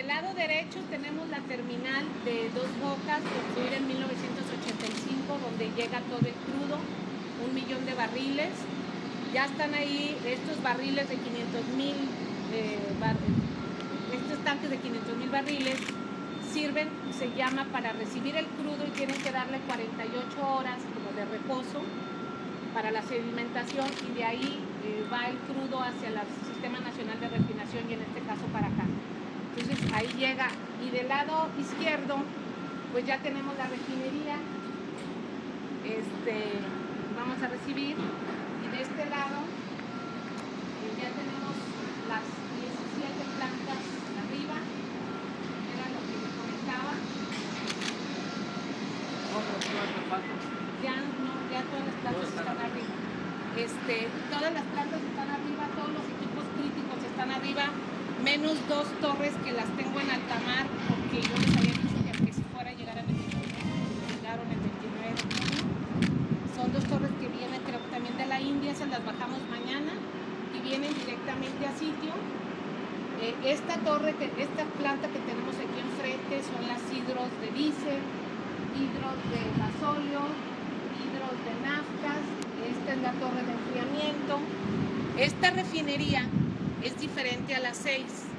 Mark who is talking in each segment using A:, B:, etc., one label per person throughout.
A: del lado derecho tenemos la terminal de Dos Bocas, construida en 1985, donde llega todo el crudo, un millón de barriles. Ya están ahí estos barriles de 500 mil, estos tanques de 500 mil barriles sirven, se llama para recibir el crudo y tienen que darle 48 horas como de reposo para la sedimentación y de ahí eh, va el crudo hacia el Sistema Nacional de Refinación y en este caso para acá. Ahí llega. Y del lado izquierdo pues ya tenemos la refinería, este, vamos a recibir. Y de este lado pues, ya tenemos las 17 plantas arriba, era lo que me comentaba. Ya no, ya todas las plantas están arriba. Este, todas las plantas están arriba, todos los equipos críticos están arriba, menos dos torres las tengo en alta mar, porque yo les había dicho que aunque si fuera a llegar el 29, llegaron el 29 de. Son dos torres que vienen, creo que también de la India, se las bajamos mañana y vienen directamente a sitio. Eh, esta torre, que, esta planta que tenemos aquí enfrente son las hidros de diésel, hidros de gasóleo, hidros de naftas, esta es la torre de enfriamiento. Esta refinería es diferente a las seis.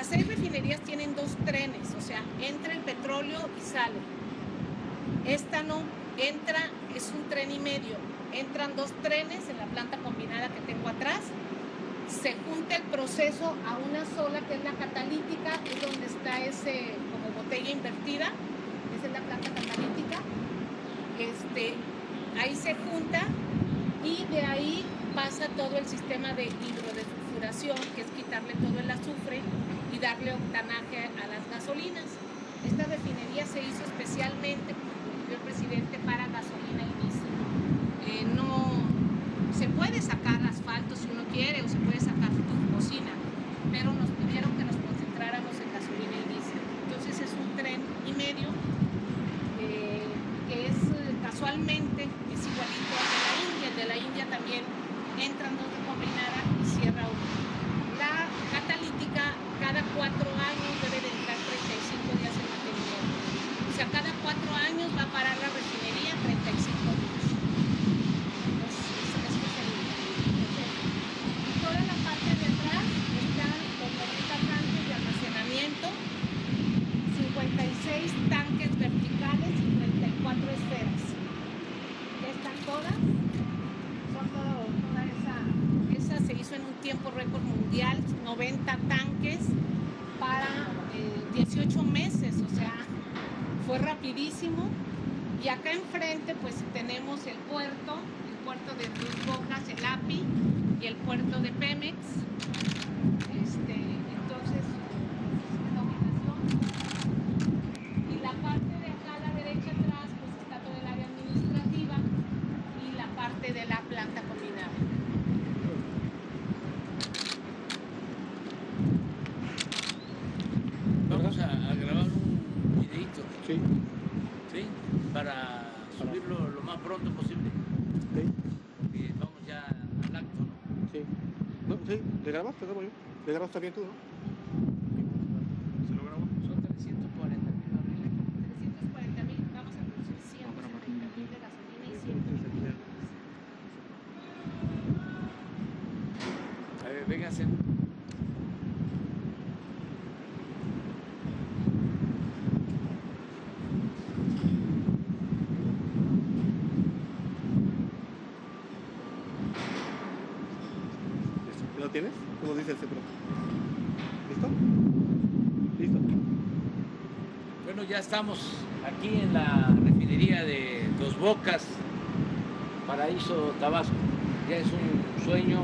A: Las seis refinerías tienen dos trenes, o sea, entra el petróleo y sale. Esta no, entra, es un tren y medio. Entran dos trenes en la planta combinada que tengo atrás. Se junta el proceso a una sola, que es la catalítica, es donde está ese como botella invertida. Esa es la planta catalítica. Este, ahí se junta y de ahí pasa todo el sistema de hidrodesulfuración, que es quitarle todo el azufre y darle octanaje a las gasolinas. Esta refinería se hizo especialmente por el presidente para gasolina y diésel. Eh, no se puede sacar asfalto si uno quiere o se puede sacar cocina, pero nos concentráramos en gasolina y diésel. Entonces es un tren y medio eh, que es casualmente es igualito al de la India. El de la India también entran dos de combinada y cierra uno. La catalítica cada cuatro años debe de entrar 35 días en mantenimiento. O sea, cada cuatro años va a parar la refinería 35 días. Es, es, es y toda la parte de atrás están los 90 tanques de almacenamiento, 56 tanques verticales y 34 esferas. Ya están todas. Son todo, toda esa, esa se hizo en un tiempo récord mundial, 90 tanques para eh, 18 meses, o sea, fue rapidísimo. Y acá enfrente pues tenemos el puerto, el puerto de Dos Bocas, el API y el puerto de Pemex. Este, entonces, la ubicación. Y la parte de acá a la derecha atrás pues está todo el área administrativa y la parte de la planta combinada.
B: Vamos a, a grabar un videito,
C: Sí,
B: ¿sí? Para subirlo lo más pronto posible,
C: sí,
B: porque vamos ya al acto, ¿no?
C: sí. No, sí, ¿le grabaste? ¿Grabo yo? ¿Le grabaste bien tú, no? ¿Se lo grabó?
B: Son 340 mil barriles.
A: 340 mil, vamos a producir 170 mil de gasolina y 100 mil de diésel.
B: A ver, vénganse.
C: ¿Lo tienes? ¿Cómo dice el CEPRO? ¿Listo? ¿Listo?
B: Bueno, ya estamos aquí en la refinería de Dos Bocas, Paraíso, Tabasco. Ya es un sueño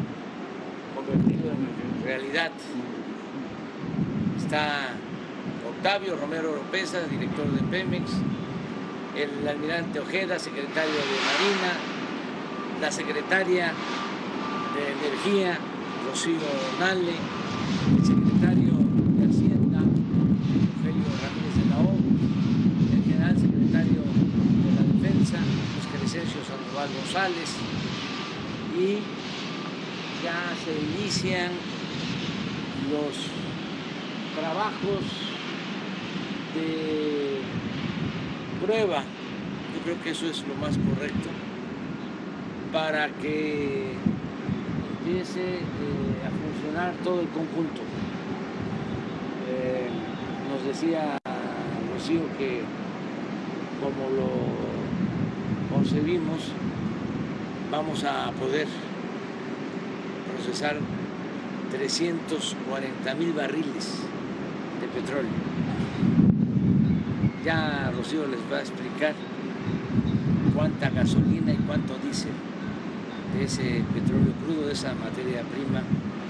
B: convertido en realidad. Está Octavio Romero Oropesa, director de Pemex, el almirante Ojeda, secretario de Marina, la secretaria de Energía, Rocío Nale, el secretario de Hacienda, Rogelio Ramírez de la O, el general secretario de la Defensa, Luis Crescencio Sandoval Y ya se inician los trabajos de prueba, yo creo que eso es lo más correcto, para que empiece eh, a funcionar todo el conjunto. Eh, nos decía Rocío que como lo concebimos, vamos a poder procesar 340 mil barriles de petróleo. Ya Rocío les va a explicar cuánta gasolina y cuánto diésel de ese petróleo crudo, de esa materia prima,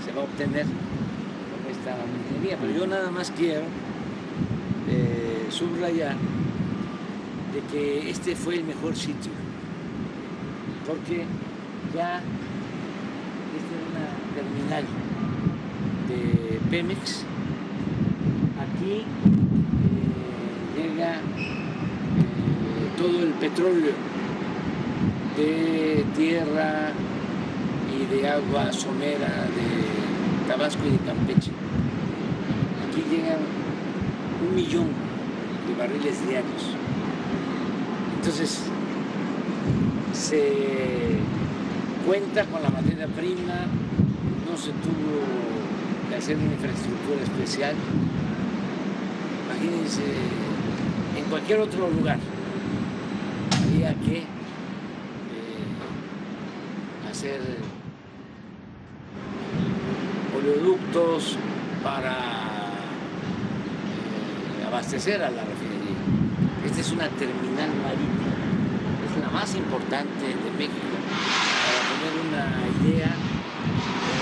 B: se va a obtener con esta minería. Pero yo nada más quiero eh, subrayar de que este fue el mejor sitio, porque ya esta es una terminal de Pemex. Aquí eh, llega eh, todo el petróleo de tierra y de agua somera de Tabasco y de Campeche. Aquí llegan un millón de barriles diarios. Entonces, se cuenta con la materia prima, no se tuvo que hacer una infraestructura especial. Imagínense, en cualquier otro lugar había que eh, hacer oleoductos para eh, abastecer a la refinería. Esta es una terminal marítima, es la más importante de México. Para tener una idea,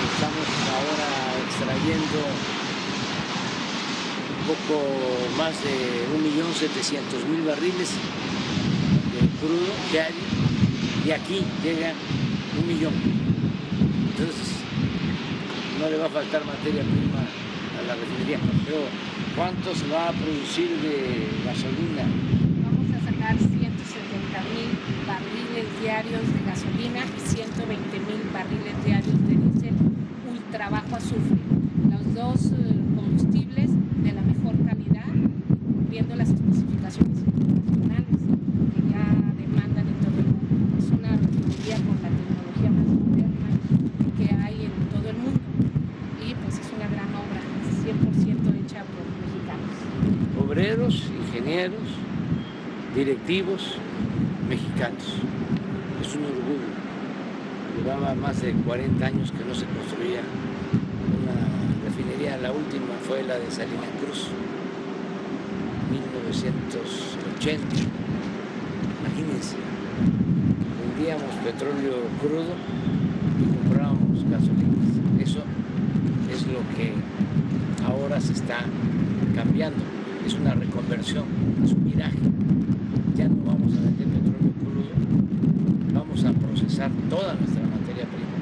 B: estamos ahora extrayendo un poco más de 1.700.000 barriles de crudo diario y aquí llega un millón. Entonces, no le va a faltar materia prima a la refinería. Pero, ¿cuánto se va a producir de gasolina?
A: Vamos a sacar 170 mil barriles diarios de gasolina y 120 mil barriles diarios de diésel ultra bajo azufre. Los dos eh, combustibles de la mejor calidad, cumpliendo las especificaciones internacionales que ya demandan en todo el mundo. Es una refinería con la tecnología más moderna que hay en todo el mundo y pues es una gran obra, 100% hecha por mexicanos.
B: Obreros, ingenieros, directivos mexicanos. Es un orgullo. Llevaba más de 40 años que no se construía una refinería. La última fue la de Salina Cruz, 1980. Imagínense, vendíamos petróleo crudo y comprábamos gasolinas. Eso es lo que ahora se está cambiando. Es una reconversión, es un viraje. Ya no vamos a vender petróleo crudo, vamos a procesar toda nuestra materia prima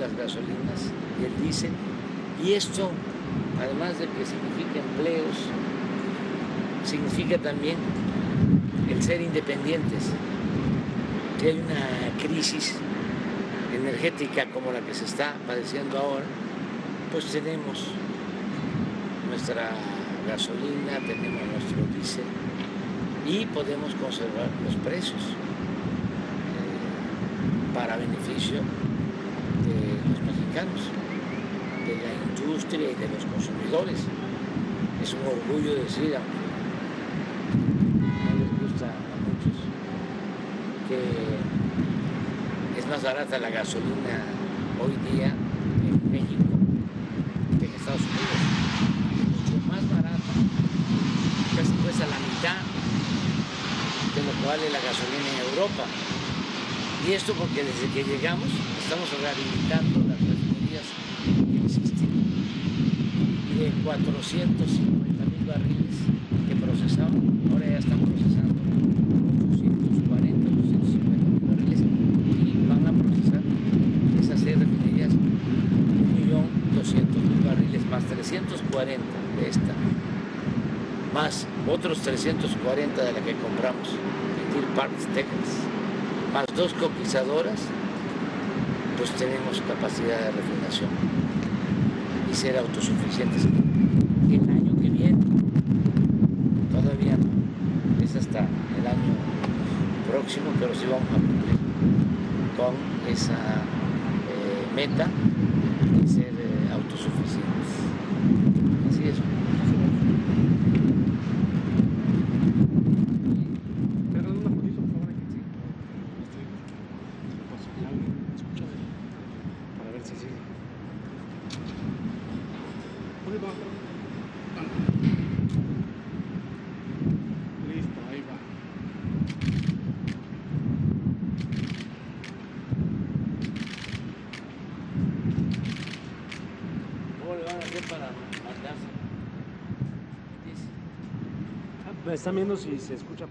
B: las gasolinas y el diésel. Y esto, además de que significa empleos, significa también el ser independientes. Que hay una crisis energética como la que se está padeciendo ahora, pues tenemos nuestra gasolina, tenemos nuestro diésel y podemos conservar los precios eh, para beneficio los mexicanos, de la industria y de los consumidores. Es un orgullo decir, aunque no les gusta a muchos, que es más barata la gasolina hoy día en México que en Estados Unidos. Mucho más barata, casi cuesta la mitad de lo que vale la gasolina en Europa. Y esto porque desde que llegamos estamos rehabilitando las refinerías que existen. Y de 450 mil barriles que procesaban, ahora ya están procesando 840, 250 mil barriles y van a procesar esas seis refinerías 1.200.000 barriles más 340 de esta, más otros 340 de la que compramos en Deer Park, Texas, más dos coquizadoras, pues tenemos capacidad de refinación. ser autosuficientes el año que viene. Todavía no, es hasta el año próximo, pero sí vamos a cumplir con esa eh, meta de ser eh, autosuficientes. Así es.
C: Pero una fotito, por favor, aquí. Por si alguien escucha, para ver si sigue. Un poquito más, pero- Listo, ahí va.
B: ¿Cómo le van a hacer para mandarse? Dice.
D: Ah, pues Están viendo si se escucha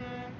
D: Mm-hmm.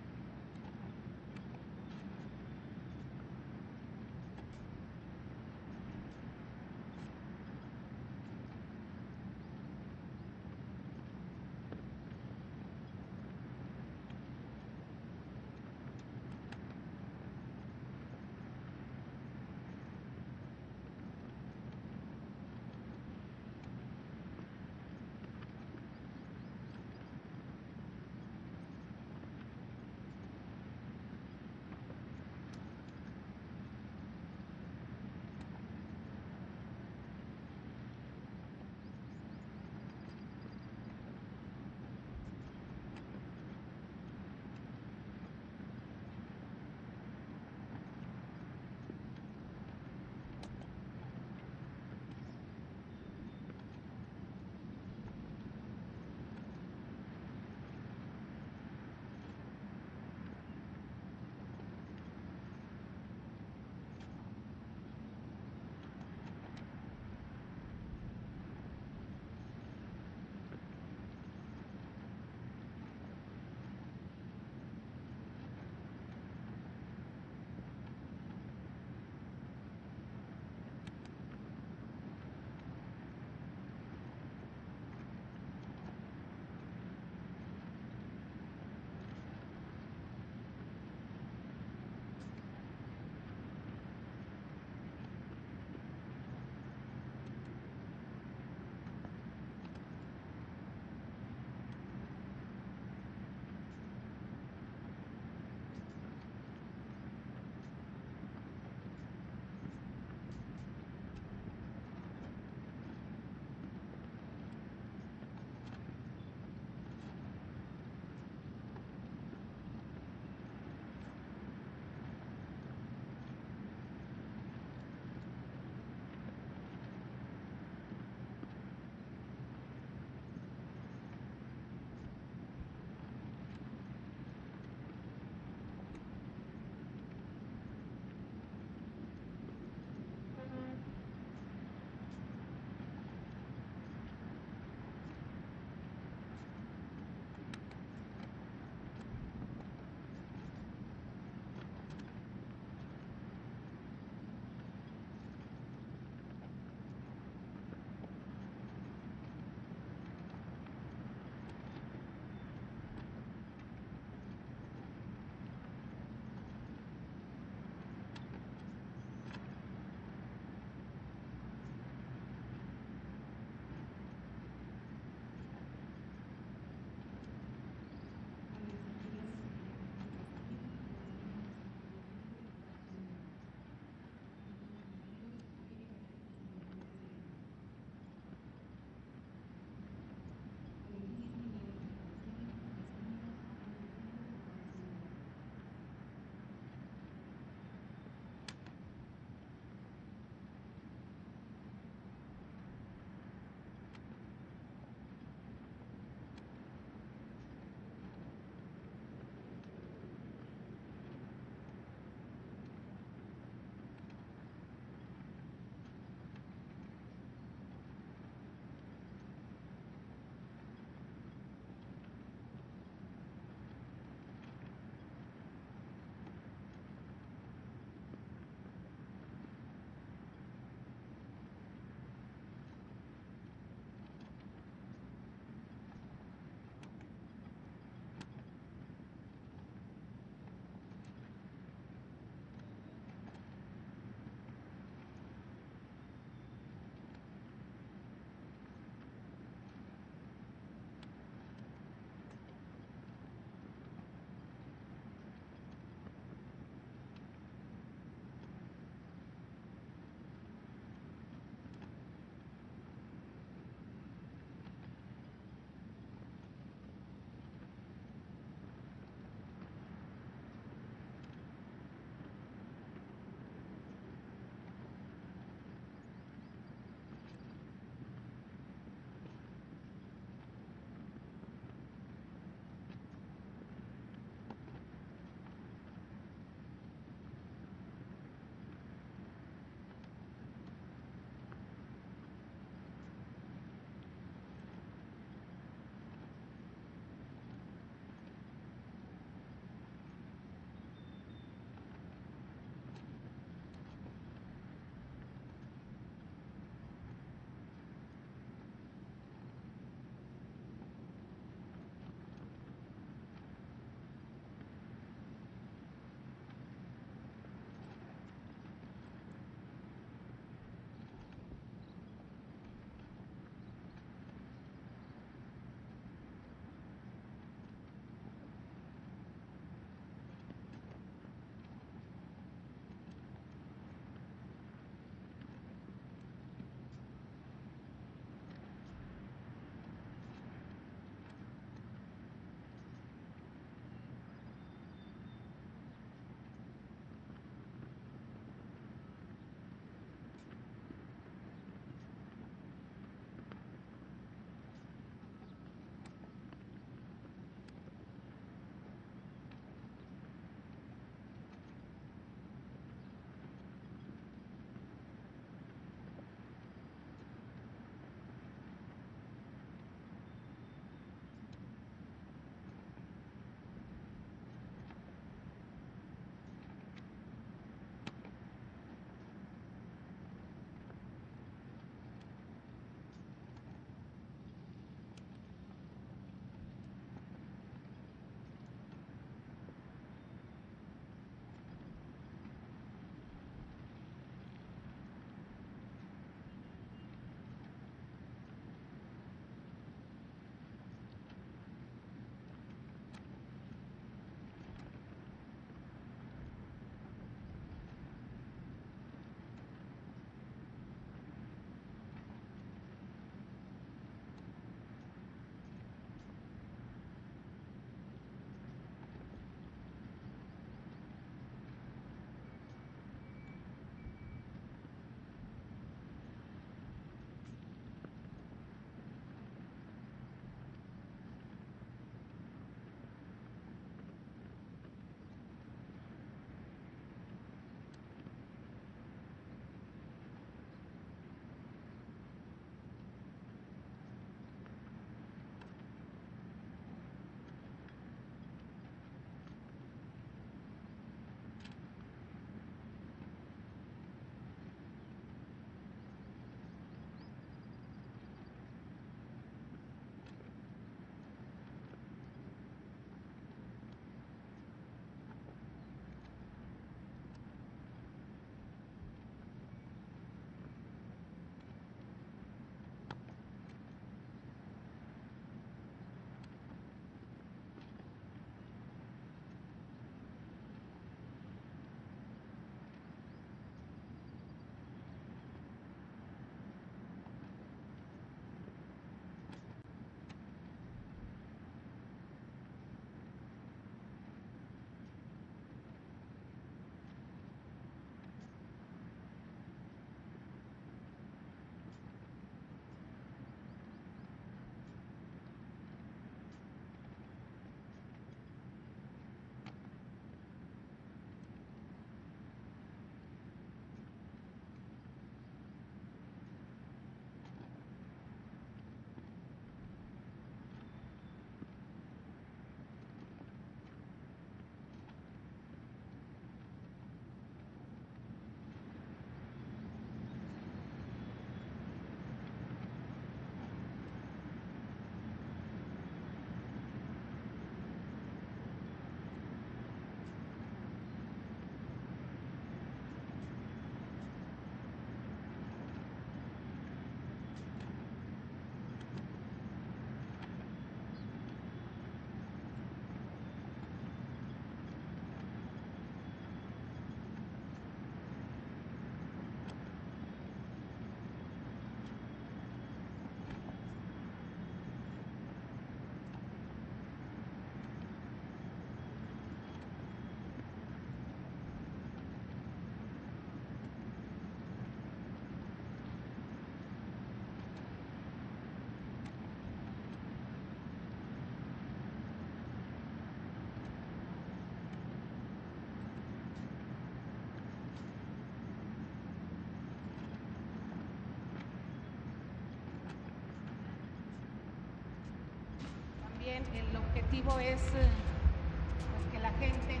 A: Objetivo es eh, pues, que la gente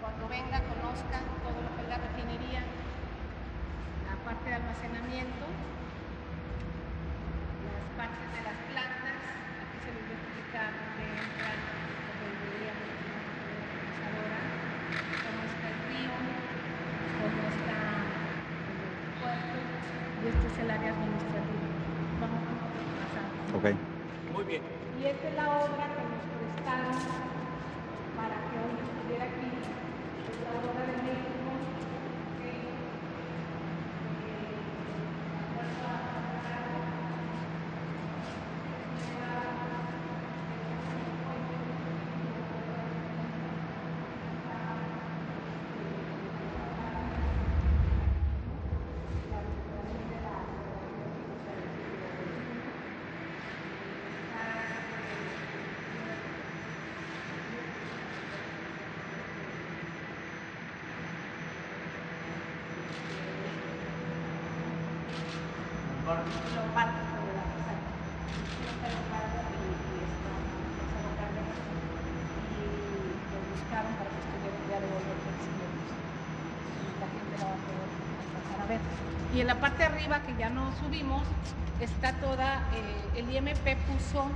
A: cuando venga conozca todo lo que es la refinería, la parte de almacenamiento, las partes de las plantas, aquí se les explica dónde entra la refinería procesadora, cómo está el río, cómo está el puerto, y este es el área administrativa. Vamos a pasar.
E: Ok.
B: Muy bien.
A: Y esta es la obra que nos prestaron para que hoy estuviera aquí. Es la obra de México. que, eh, la Fuerza Federal, y. Y en la parte de arriba, que ya no subimos, está toda, eh, el IMP puso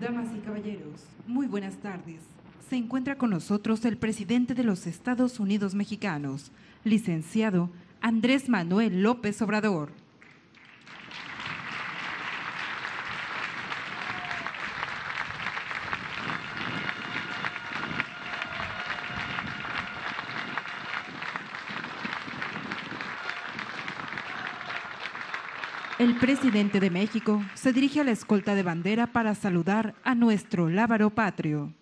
E: Damas y caballeros, muy buenas tardes. Se encuentra con nosotros el presidente de los Estados Unidos mexicanos, licenciado Andrés Manuel López Obrador. El presidente de México se dirige a la escolta de bandera para saludar a nuestro lábaro patrio.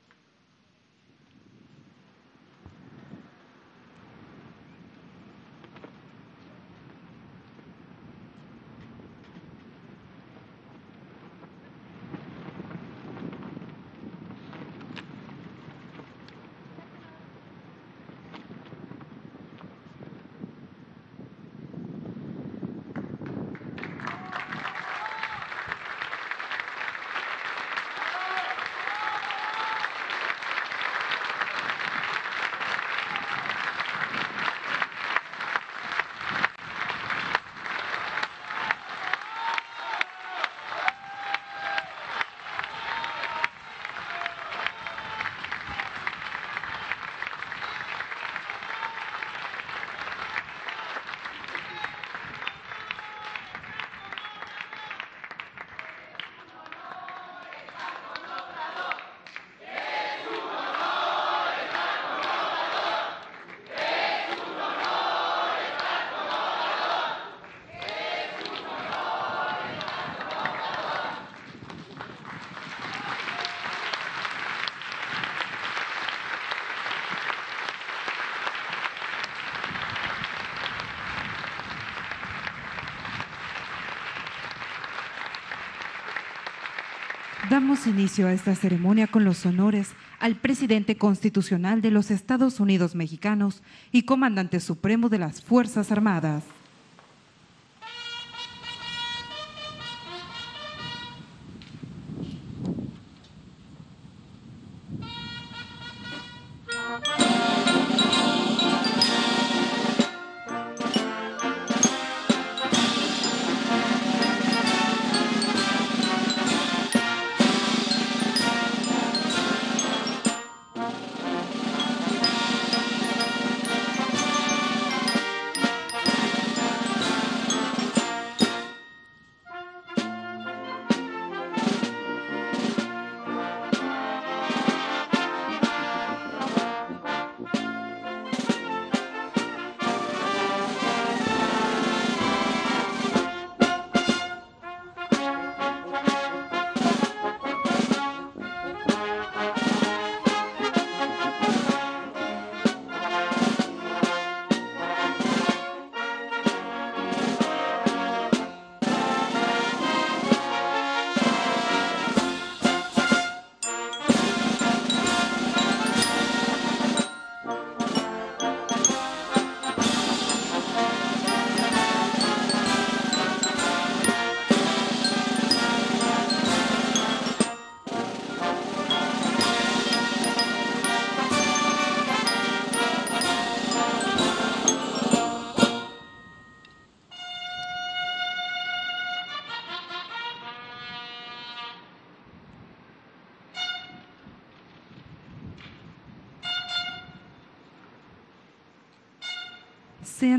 E: Damos inicio a esta ceremonia con los honores al presidente constitucional de los Estados Unidos mexicanos y comandante supremo de las Fuerzas Armadas.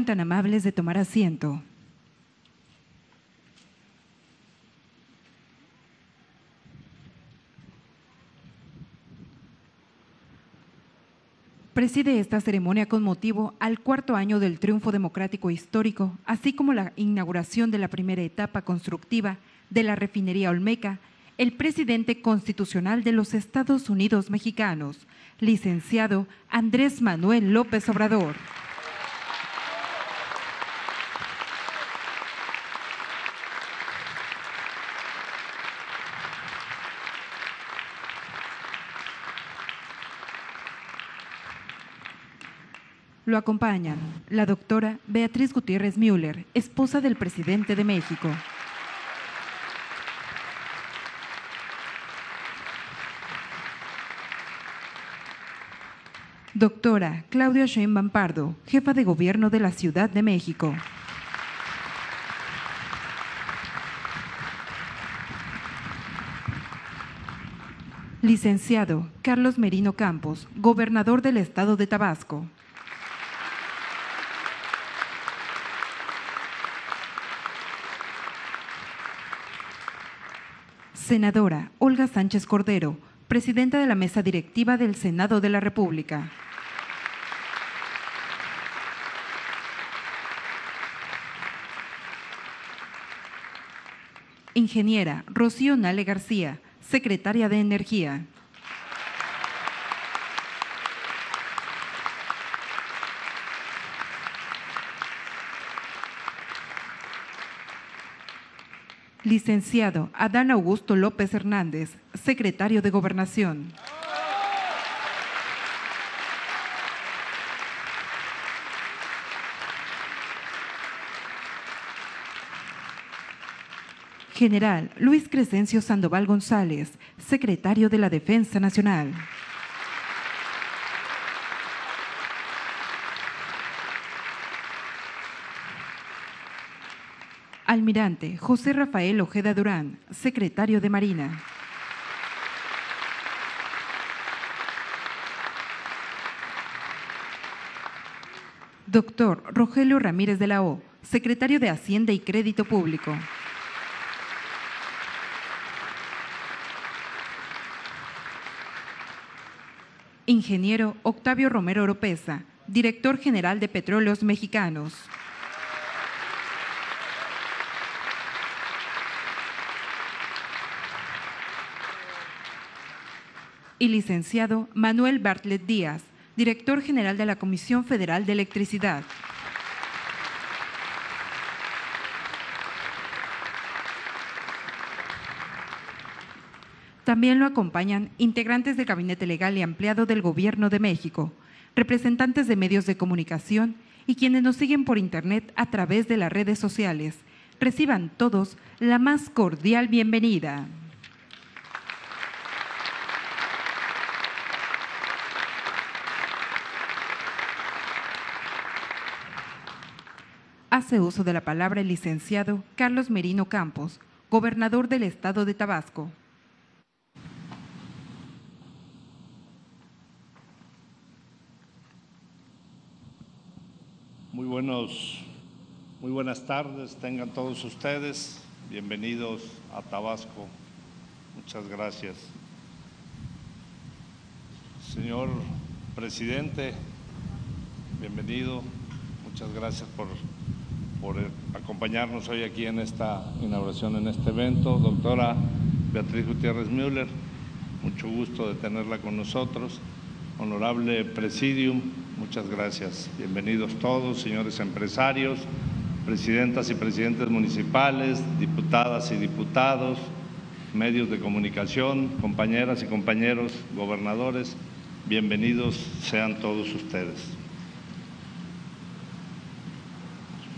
E: Tan amables de tomar asiento. Preside esta ceremonia con motivo al cuarto año del triunfo democrático histórico, así como la inauguración de la primera etapa constructiva de la refinería Olmeca, el presidente constitucional de los Estados Unidos mexicanos, licenciado Andrés Manuel López Obrador. Lo acompañan la doctora Beatriz Gutiérrez Müller, esposa del presidente de México. Doctora Claudia Sheinbaum Pardo, jefa de gobierno de la Ciudad de México. Licenciado Carlos Merino Campos, gobernador del estado de Tabasco. Senadora Olga Sánchez Cordero, presidenta de la mesa directiva del Senado de la República. Ingeniera Rocío Nale García, secretaria de Energía. Licenciado Adán Augusto López Hernández, secretario de Gobernación. General Luis Crescencio Sandoval González, secretario de la Defensa Nacional. Almirante José Rafael Ojeda Durán, secretario de Marina. Doctor Rogelio Ramírez de la O, secretario de Hacienda y Crédito Público. Ingeniero Octavio Romero Oropesa, director general de Petróleos Mexicanos. Y licenciado Manuel Bartlett Díaz, director general de la Comisión Federal de Electricidad. También lo acompañan integrantes del Gabinete Legal y Ampliado del Gobierno de México, representantes de medios de comunicación y quienes nos siguen por Internet a través de las redes sociales. Reciban todos la más cordial bienvenida. Hace uso de la palabra el licenciado Carlos Merino Campos, gobernador del estado de Tabasco.
F: Muy buenos, muy buenas tardes, tengan todos ustedes. Bienvenidos a Tabasco. Muchas gracias. Señor presidente, bienvenido. Muchas gracias por, por acompañarnos hoy aquí en esta inauguración, en este evento. Doctora Beatriz Gutiérrez Müller, mucho gusto de tenerla con nosotros. Honorable Presidium, muchas gracias. Bienvenidos todos, señores empresarios, presidentas y presidentes municipales, diputadas y diputados, medios de comunicación, compañeras y compañeros, gobernadores, bienvenidos sean todos ustedes.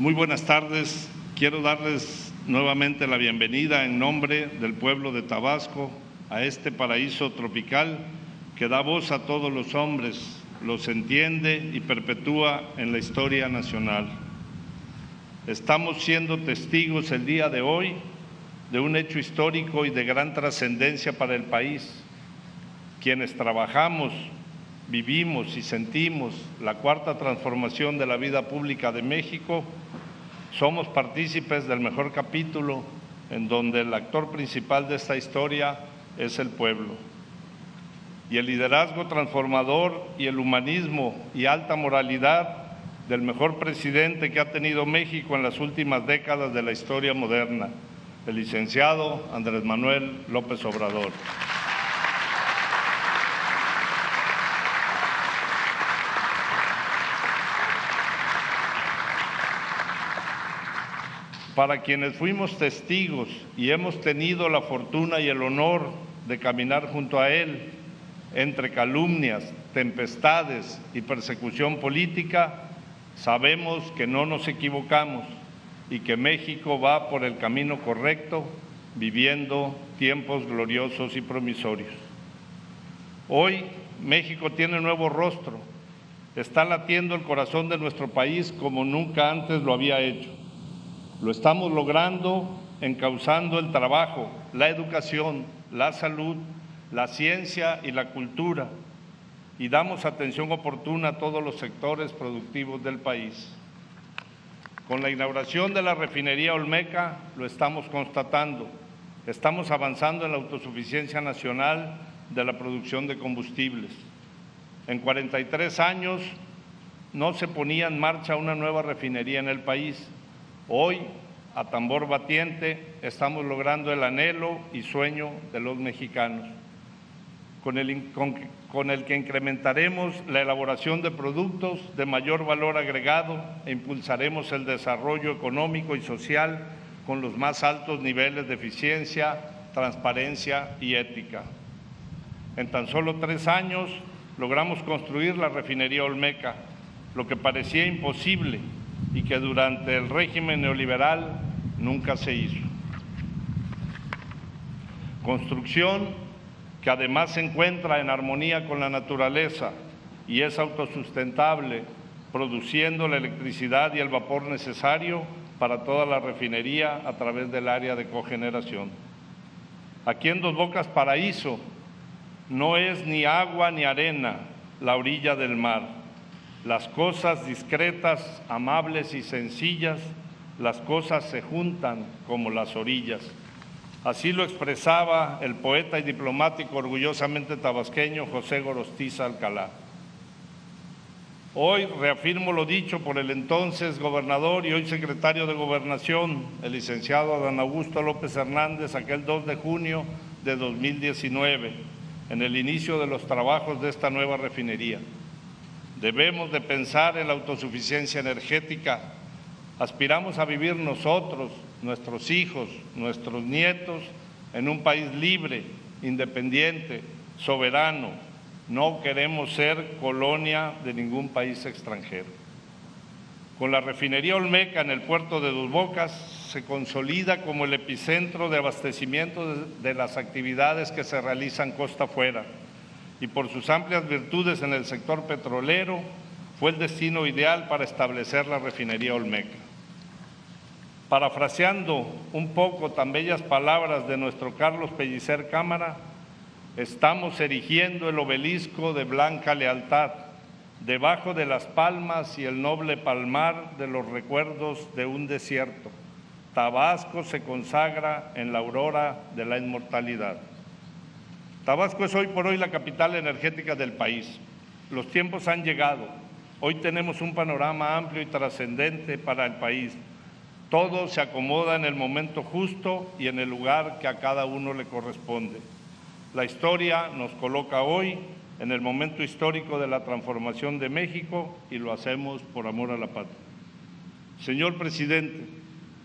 F: Muy buenas tardes. Quiero darles nuevamente la bienvenida en nombre del pueblo de Tabasco a este paraíso tropical que da voz a todos los hombres, los entiende y perpetúa en la historia nacional. Estamos siendo testigos el día de hoy de un hecho histórico y de gran trascendencia para el país. Quienes trabajamos, vivimos y sentimos la cuarta transformación de la vida pública de México, somos partícipes del mejor capítulo en donde el actor principal de esta historia es el pueblo y el liderazgo transformador y el humanismo y alta moralidad del mejor presidente que ha tenido México en las últimas décadas de la historia moderna, el licenciado Andrés Manuel López Obrador. Para quienes fuimos testigos y hemos tenido la fortuna y el honor de caminar junto a él, entre calumnias, tempestades y persecución política, sabemos que no nos equivocamos y que México va por el camino correcto, viviendo tiempos gloriosos y promisorios. Hoy México tiene nuevo rostro está latiendo el corazón de nuestro país como nunca antes lo había hecho. Lo estamos logrando encauzando el trabajo, la educación, la salud, la ciencia y la cultura y damos atención oportuna a todos los sectores productivos del país. Con la inauguración de la refinería Olmeca lo estamos constatando. Estamos avanzando en la autosuficiencia nacional de la producción de combustibles. En 43 años no se ponía en marcha una nueva refinería en el país. Hoy, a tambor batiente, estamos logrando el anhelo y sueño de los mexicanos, con el, que incrementaremos la elaboración de productos de mayor valor agregado e impulsaremos el desarrollo económico y social con los más altos niveles de eficiencia, transparencia y ética. En tan solo tres años logramos construir la refinería Olmeca, lo que parecía imposible y que durante el régimen neoliberal nunca se hizo. Construcción que además se encuentra en armonía con la naturaleza y es autosustentable, produciendo la electricidad y el vapor necesario para toda la refinería a través del área de cogeneración. Aquí en Dos Bocas Paraíso no es ni agua ni arena la orilla del mar. Las cosas discretas, amables y sencillas, las cosas se juntan como las orillas. Así lo expresaba el poeta y diplomático orgullosamente tabasqueño José Gorostiza Alcalá. Hoy reafirmo lo dicho por el entonces gobernador y hoy secretario de Gobernación, el licenciado Adán Augusto López Hernández, aquel 2 de junio de 2019, en el inicio de los trabajos de esta nueva refinería. Debemos de pensar en la autosuficiencia energética. Aspiramos a vivir nosotros, nuestros hijos, nuestros nietos, en un país libre, independiente, soberano, no queremos ser colonia de ningún país extranjero. Con la refinería Olmeca en el puerto de Dos Bocas se consolida como el epicentro de abastecimiento de las actividades que se realizan costa afuera y por sus amplias virtudes en el sector petrolero fue el destino ideal para establecer la refinería Olmeca. Parafraseando un poco tan bellas palabras de nuestro Carlos Pellicer Cámara, estamos erigiendo el obelisco de blanca lealtad debajo de las palmas y el noble palmar de los recuerdos de un desierto. Tabasco se consagra en la aurora de la inmortalidad. Tabasco es hoy por hoy la capital energética del país. Los tiempos han llegado. Hoy tenemos un panorama amplio y trascendente para el país. Todo se acomoda en el momento justo y en el lugar que a cada uno le corresponde. La historia nos coloca hoy en el momento histórico de la transformación de México y lo hacemos por amor a la patria. Señor presidente,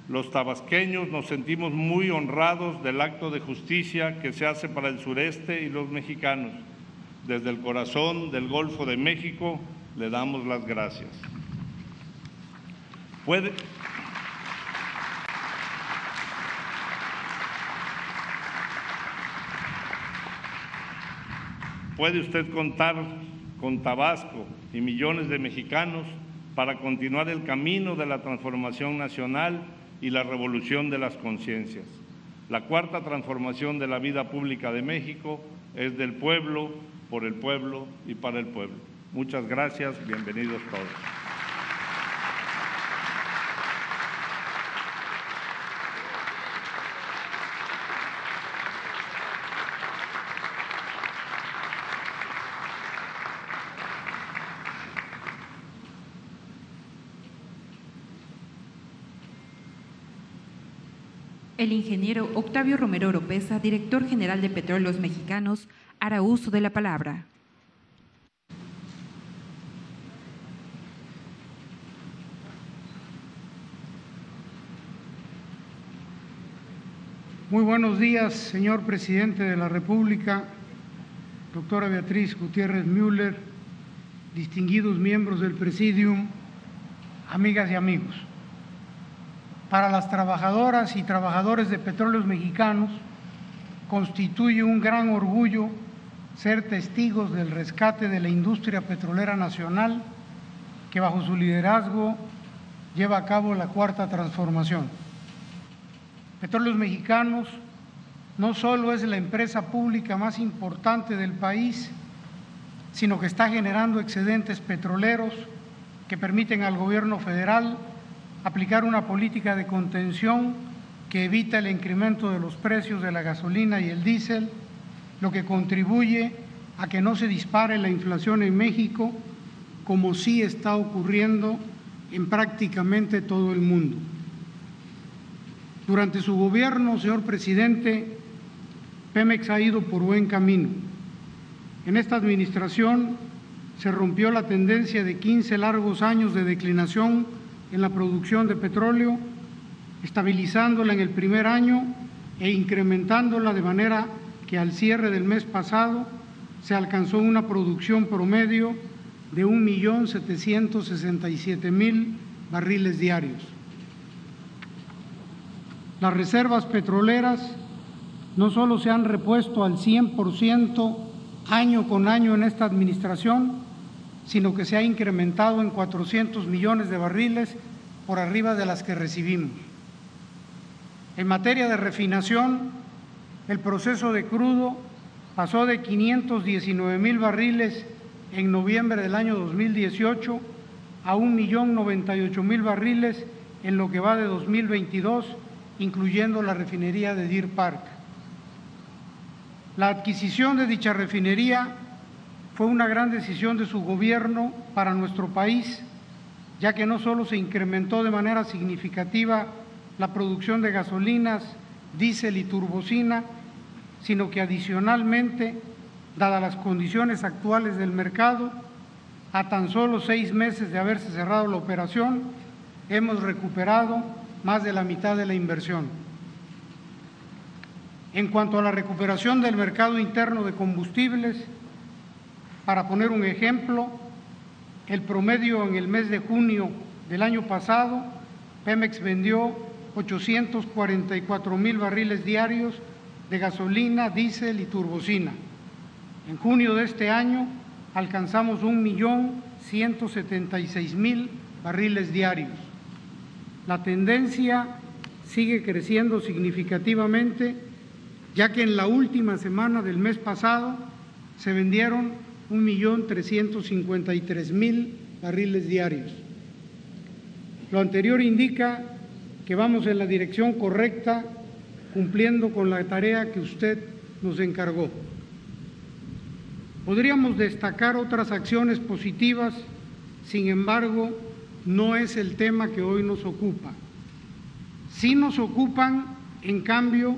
F: los tabasqueños nos sentimos muy honrados del acto de justicia que se hace para el sureste y los mexicanos. Desde el corazón del Golfo de México le damos las gracias. Puede, puede usted contar con Tabasco y millones de mexicanos para continuar el camino de la transformación nacional y la revolución de las conciencias. La cuarta transformación de la vida pública de México es del pueblo, por el pueblo y para el pueblo. Muchas gracias, bienvenidos todos.
E: El ingeniero Octavio Romero Oropesa, director general de Petróleos Mexicanos, hará uso de la palabra.
G: Muy buenos días, señor presidente de la República, doctora Beatriz Gutiérrez Müller, distinguidos miembros del Presidium, amigas y amigos. Para las trabajadoras y trabajadores de petróleos mexicanos, constituye un gran orgullo ser testigos del rescate de la industria petrolera nacional que bajo su liderazgo lleva a cabo la cuarta transformación. Petróleos Mexicanos no solo es la empresa pública más importante del país, sino que está generando excedentes petroleros que permiten al gobierno federal aplicar una política de contención que evita el incremento de los precios de la gasolina y el diésel, lo que contribuye a que no se dispare la inflación en México, como sí está ocurriendo en prácticamente todo el mundo. Durante su gobierno, señor presidente, Pemex ha ido por buen camino. En esta administración se rompió la tendencia de 15 largos años de declinación en la producción de petróleo, estabilizándola en el primer año e incrementándola de manera que al cierre del mes pasado se alcanzó una producción promedio de 1.767.000 barriles diarios. Las reservas petroleras no solo se han repuesto al 100% año con año en esta administración, sino que se ha incrementado en 400 millones de barriles por arriba de las que recibimos. En materia de refinación, el proceso de crudo pasó de 519 mil barriles en noviembre del año 2018 a 1.098.000 barriles en lo que va de 2022, incluyendo la refinería de Deer Park. La adquisición de dicha refinería fue una gran decisión de su gobierno para nuestro país, ya que no solo se incrementó de manera significativa la producción de gasolinas, diésel y turbocina, sino que adicionalmente, dadas las condiciones actuales del mercado, a tan solo seis meses de haberse cerrado la operación, hemos recuperado más de la mitad de la inversión. En cuanto a la recuperación del mercado interno de combustibles, para poner un ejemplo, el promedio en el mes de junio del año pasado, Pemex vendió 844 mil barriles diarios de gasolina, diésel y turbocina. En junio de este año alcanzamos un millón ciento setenta y seis mil barriles diarios. La tendencia sigue creciendo significativamente, ya que en la última semana del mes pasado se vendieron un millón trescientos cincuenta y tres mil barriles diarios. Lo anterior indica que vamos en la dirección correcta, cumpliendo con la tarea que usted nos encargó. Podríamos destacar otras acciones positivas, sin embargo, no es el tema que hoy nos ocupa. Sí nos ocupan, en cambio,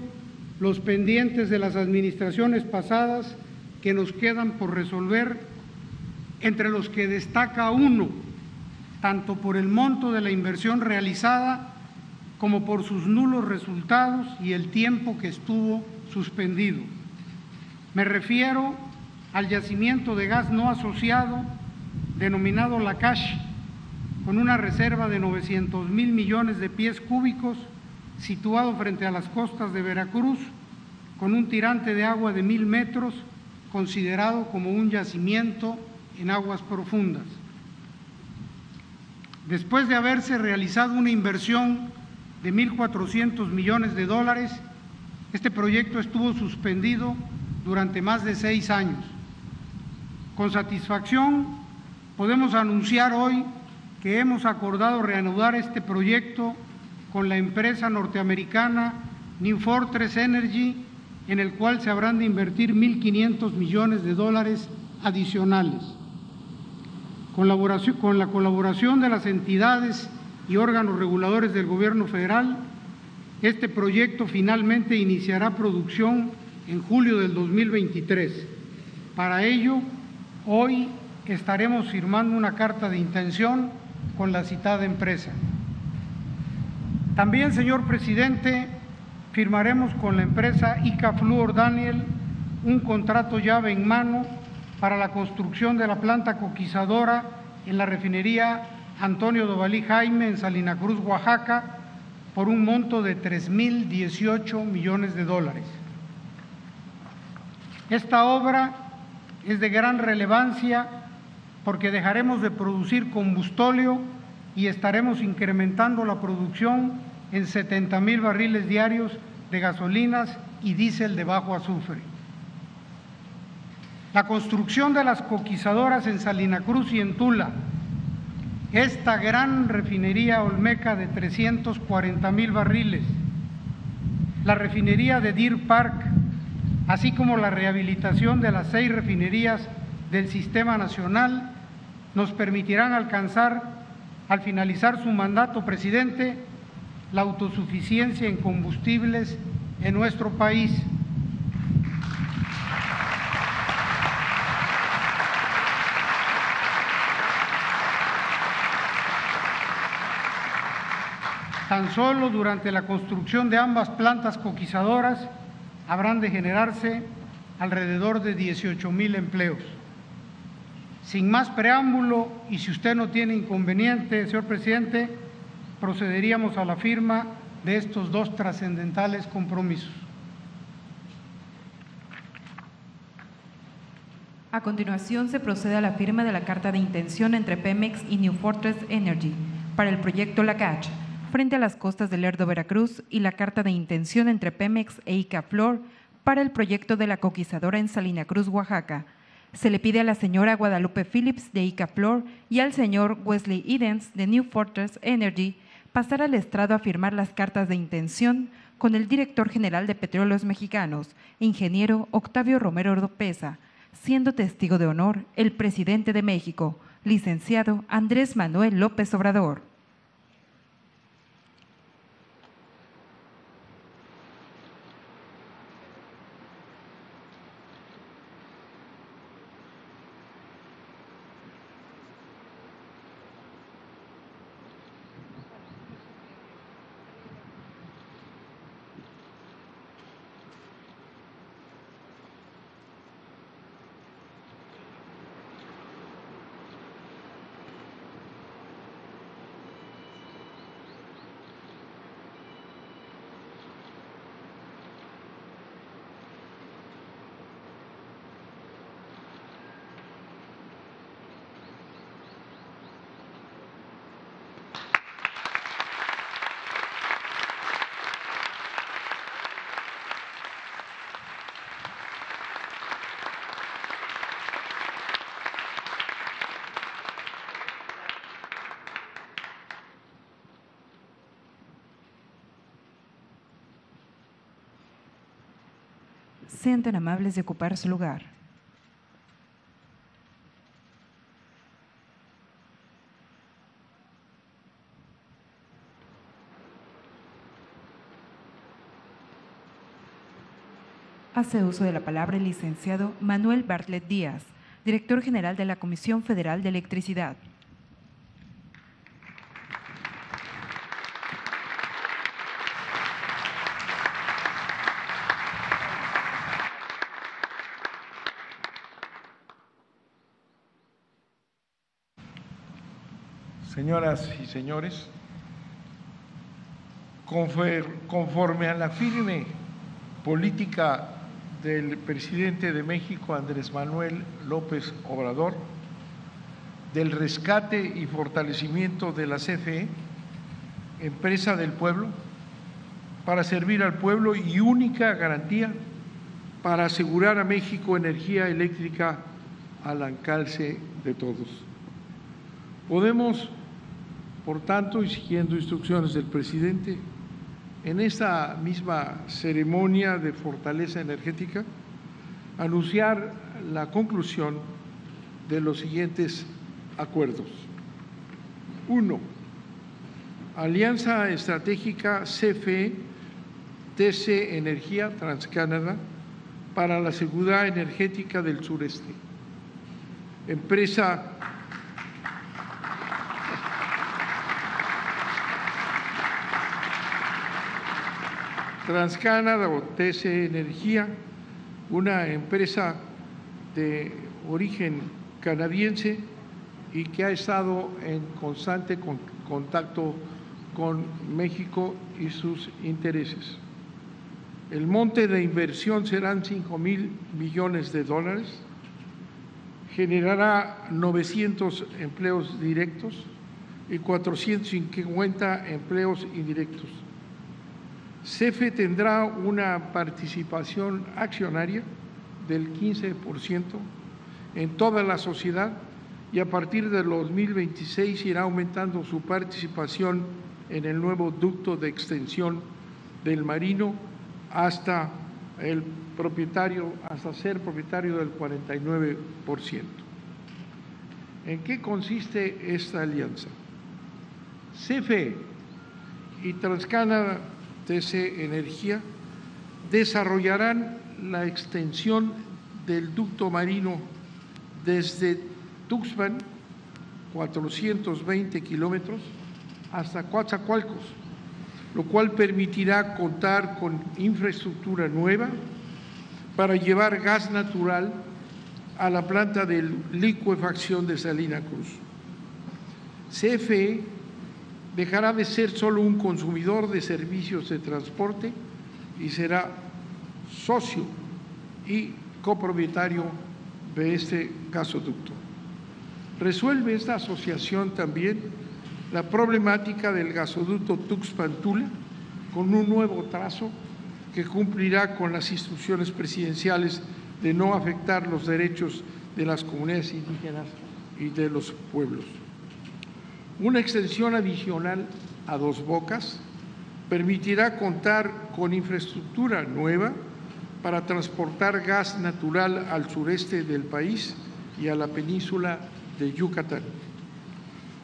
G: los pendientes de las administraciones pasadas que nos quedan por resolver, entre los que destaca uno, tanto por el monto de la inversión realizada como por sus nulos resultados y el tiempo que estuvo suspendido. Me refiero al yacimiento de gas no asociado denominado La Cache, con una reserva de 900 mil millones de pies cúbicos situado frente a las costas de Veracruz, con un tirante de agua de mil metros, considerado como un yacimiento en aguas profundas. Después de haberse realizado una inversión de 1.400 millones de dólares, este proyecto estuvo suspendido durante más de seis años. Con satisfacción podemos anunciar hoy que hemos acordado reanudar este proyecto con la empresa norteamericana New Fortress Energy, en el cual se habrán de invertir 1.500 millones de dólares adicionales. Con la colaboración de las entidades y órganos reguladores del Gobierno federal, este proyecto finalmente iniciará producción en julio del 2023. Para ello, hoy estaremos firmando una carta de intención con la citada empresa. También, señor presidente, firmaremos con la empresa ICA Fluor Daniel un contrato llave en mano para la construcción de la planta coquizadora en la refinería Antonio Dovalí Jaime en Salina Cruz, Oaxaca, por un monto de 3.018 millones de dólares. Esta obra es de gran relevancia porque dejaremos de producir combustóleo y estaremos incrementando la producción en 70 mil barriles diarios de gasolinas y diésel de bajo azufre. La construcción de las coquizadoras en Salina Cruz y en Tula, esta gran refinería olmeca de 340 mil barriles, la refinería de Deer Park, así como la rehabilitación de las seis refinerías del Sistema Nacional, nos permitirán alcanzar, al finalizar su mandato, presidente, la autosuficiencia en combustibles en nuestro país. Tan solo durante la construcción de ambas plantas coquizadoras habrán de generarse alrededor de 18 mil empleos. Sin más preámbulo, y si usted no tiene inconveniente, señor presidente, procederíamos a la firma de estos dos trascendentales compromisos.
E: A continuación se procede a la firma de la carta de intención entre Pemex y New Fortress Energy para el proyecto Lacach frente a las costas del Lerdo, Veracruz y la carta de intención entre Pemex e Icaflor para el proyecto de la coquizadora en Salina Cruz, Oaxaca. Se le pide a la señora Guadalupe Phillips de Icaflor y al señor Wesley Edens de New Fortress Energy pasar al estrado a firmar las cartas de intención con el director general de Petróleos Mexicanos, ingeniero Octavio Romero Ordopeza, siendo testigo de honor el presidente de México, licenciado Andrés Manuel López Obrador. Sean amables de ocupar su lugar. Hace uso de la palabra el licenciado Manuel Bartlett Díaz, director general de la Comisión Federal de Electricidad.
H: Señoras y señores, conforme a la firme política del presidente de México, Andrés Manuel López Obrador, del rescate y fortalecimiento de la CFE, empresa del pueblo, para servir al pueblo y única garantía para asegurar a México energía eléctrica al alcance de todos. Podemos por tanto, y siguiendo instrucciones del presidente, en esta misma ceremonia de fortaleza energética, anunciar la conclusión de los siguientes acuerdos. Uno, Alianza Estratégica CFE TC Energía Transcanada para la Seguridad Energética del Sureste. Empresa Transcanada o TC Energía, una empresa de origen canadiense y que ha estado en constante contacto con México y sus intereses. El monte de inversión serán 5 mil millones de dólares. generará 900 empleos directos y 450 empleos indirectos. CFE tendrá una participación accionaria del 15% en toda la sociedad y a partir del 2026 irá aumentando su participación en el nuevo ducto de extensión del marino hasta el propietario, hasta ser propietario del 49%. ¿En qué consiste esta alianza? CFE y Transcanada TC Energía desarrollarán la extensión del ducto marino desde Tuxpan, 420 kilómetros, hasta Coatzacoalcos, lo cual permitirá contar con infraestructura nueva para llevar gas natural a la planta de licuefacción de Salina Cruz. CFE dejará de ser solo un consumidor de servicios de transporte y será socio y copropietario de este gasoducto. Resuelve esta asociación también la problemática del gasoducto Tuxpan-Tula con un nuevo trazo que cumplirá con las instrucciones presidenciales de no afectar los derechos de las comunidades indígenas y de los pueblos. Una extensión adicional a dos bocas permitirá contar con infraestructura nueva para transportar gas natural al sureste del país y a la península de Yucatán.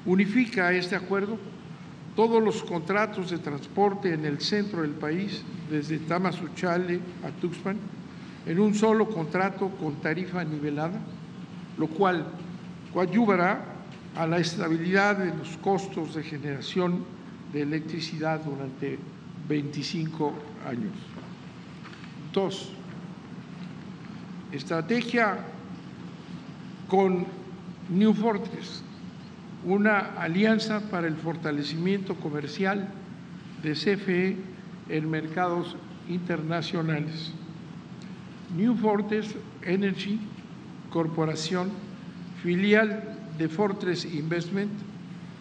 H: Unifica este acuerdo todos los contratos de transporte en el centro del país, desde Tamazunchale a Tuxpan, en un solo contrato con tarifa nivelada, lo cual coadyuvará a la estabilidad de los costos de generación de electricidad durante 25 años. Dos, estrategia con New Fortress, una alianza para el fortalecimiento comercial de CFE en mercados internacionales. New Fortress Energy Corporación, filial de Fortress Investment,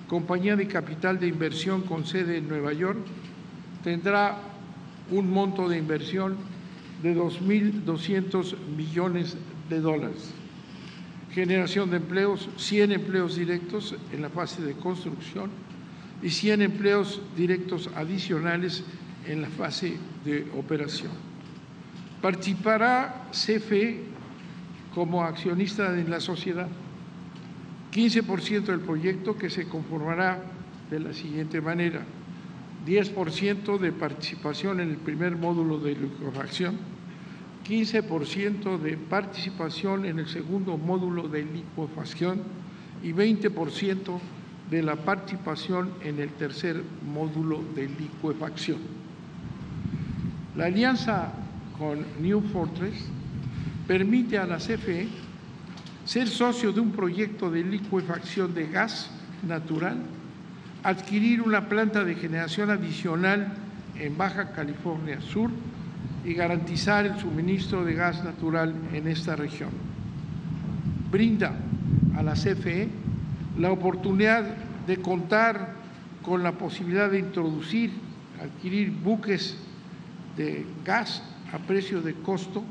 H: compañía de capital de inversión con sede en Nueva York, tendrá un monto de inversión de 2.200 millones de dólares. Generación de empleos, 100 empleos directos en la fase de construcción y 100 empleos directos adicionales en la fase de operación. Participará CFE como accionista en la sociedad. 15% del proyecto que se conformará de la siguiente manera. 10% de participación en el primer módulo de liquefacción, 15% de participación en el segundo módulo de liquefacción y 20% de la participación en el tercer módulo de liquefacción. La alianza con New Fortress permite a la CFE ser socio de un proyecto de liquefacción de gas natural adquirir una planta de generación adicional en Baja California Sur y garantizar el suministro de gas natural en esta región. Brinda a la CFE la oportunidad de contar con la posibilidad de introducir, adquirir buques de gas a precio de costo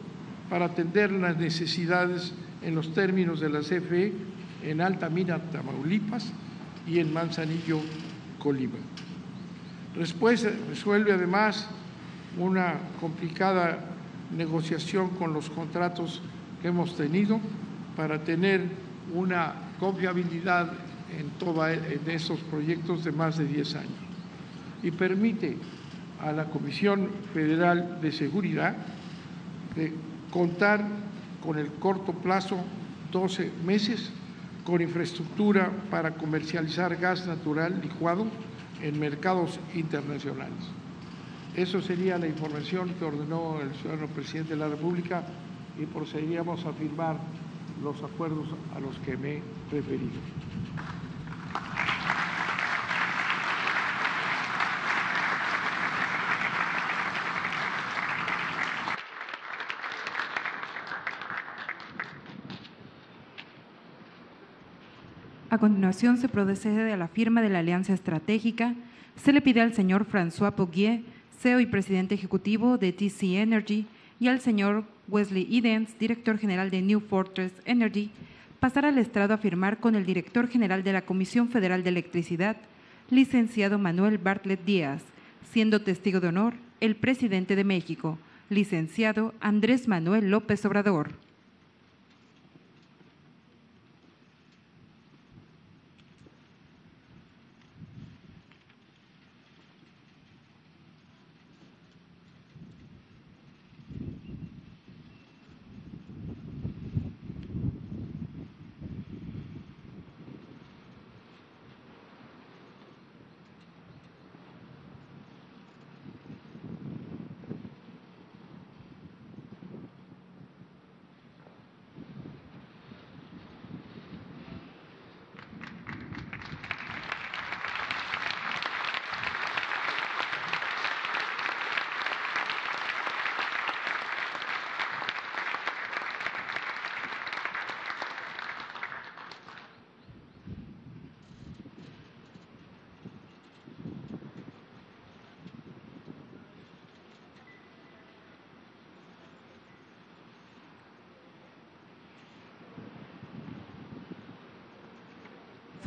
H: para atender las necesidades en los términos de la CFE en Altamira, Tamaulipas, y en Manzanillo, Colima. Resuelve además una complicada negociación con los contratos que hemos tenido para tener una confiabilidad en, toda, en estos proyectos de más de 10 años. Y permite a la Comisión Federal de Seguridad de contar con el corto plazo 12 meses con infraestructura para comercializar gas natural licuado en mercados internacionales. Eso sería la información que ordenó el ciudadano presidente de la República y procederíamos a firmar los acuerdos a los que me he referido.
E: Continuación, se procede a la firma de la alianza estratégica. Se le pide al señor François Poguier, CEO y presidente ejecutivo de TC Energy, y al señor Wesley Edens, director general de New Fortress Energy, pasar al estrado a firmar con el director general de la Comisión Federal de Electricidad, licenciado Manuel Bartlett Díaz, siendo testigo de honor el presidente de México, licenciado Andrés Manuel López Obrador.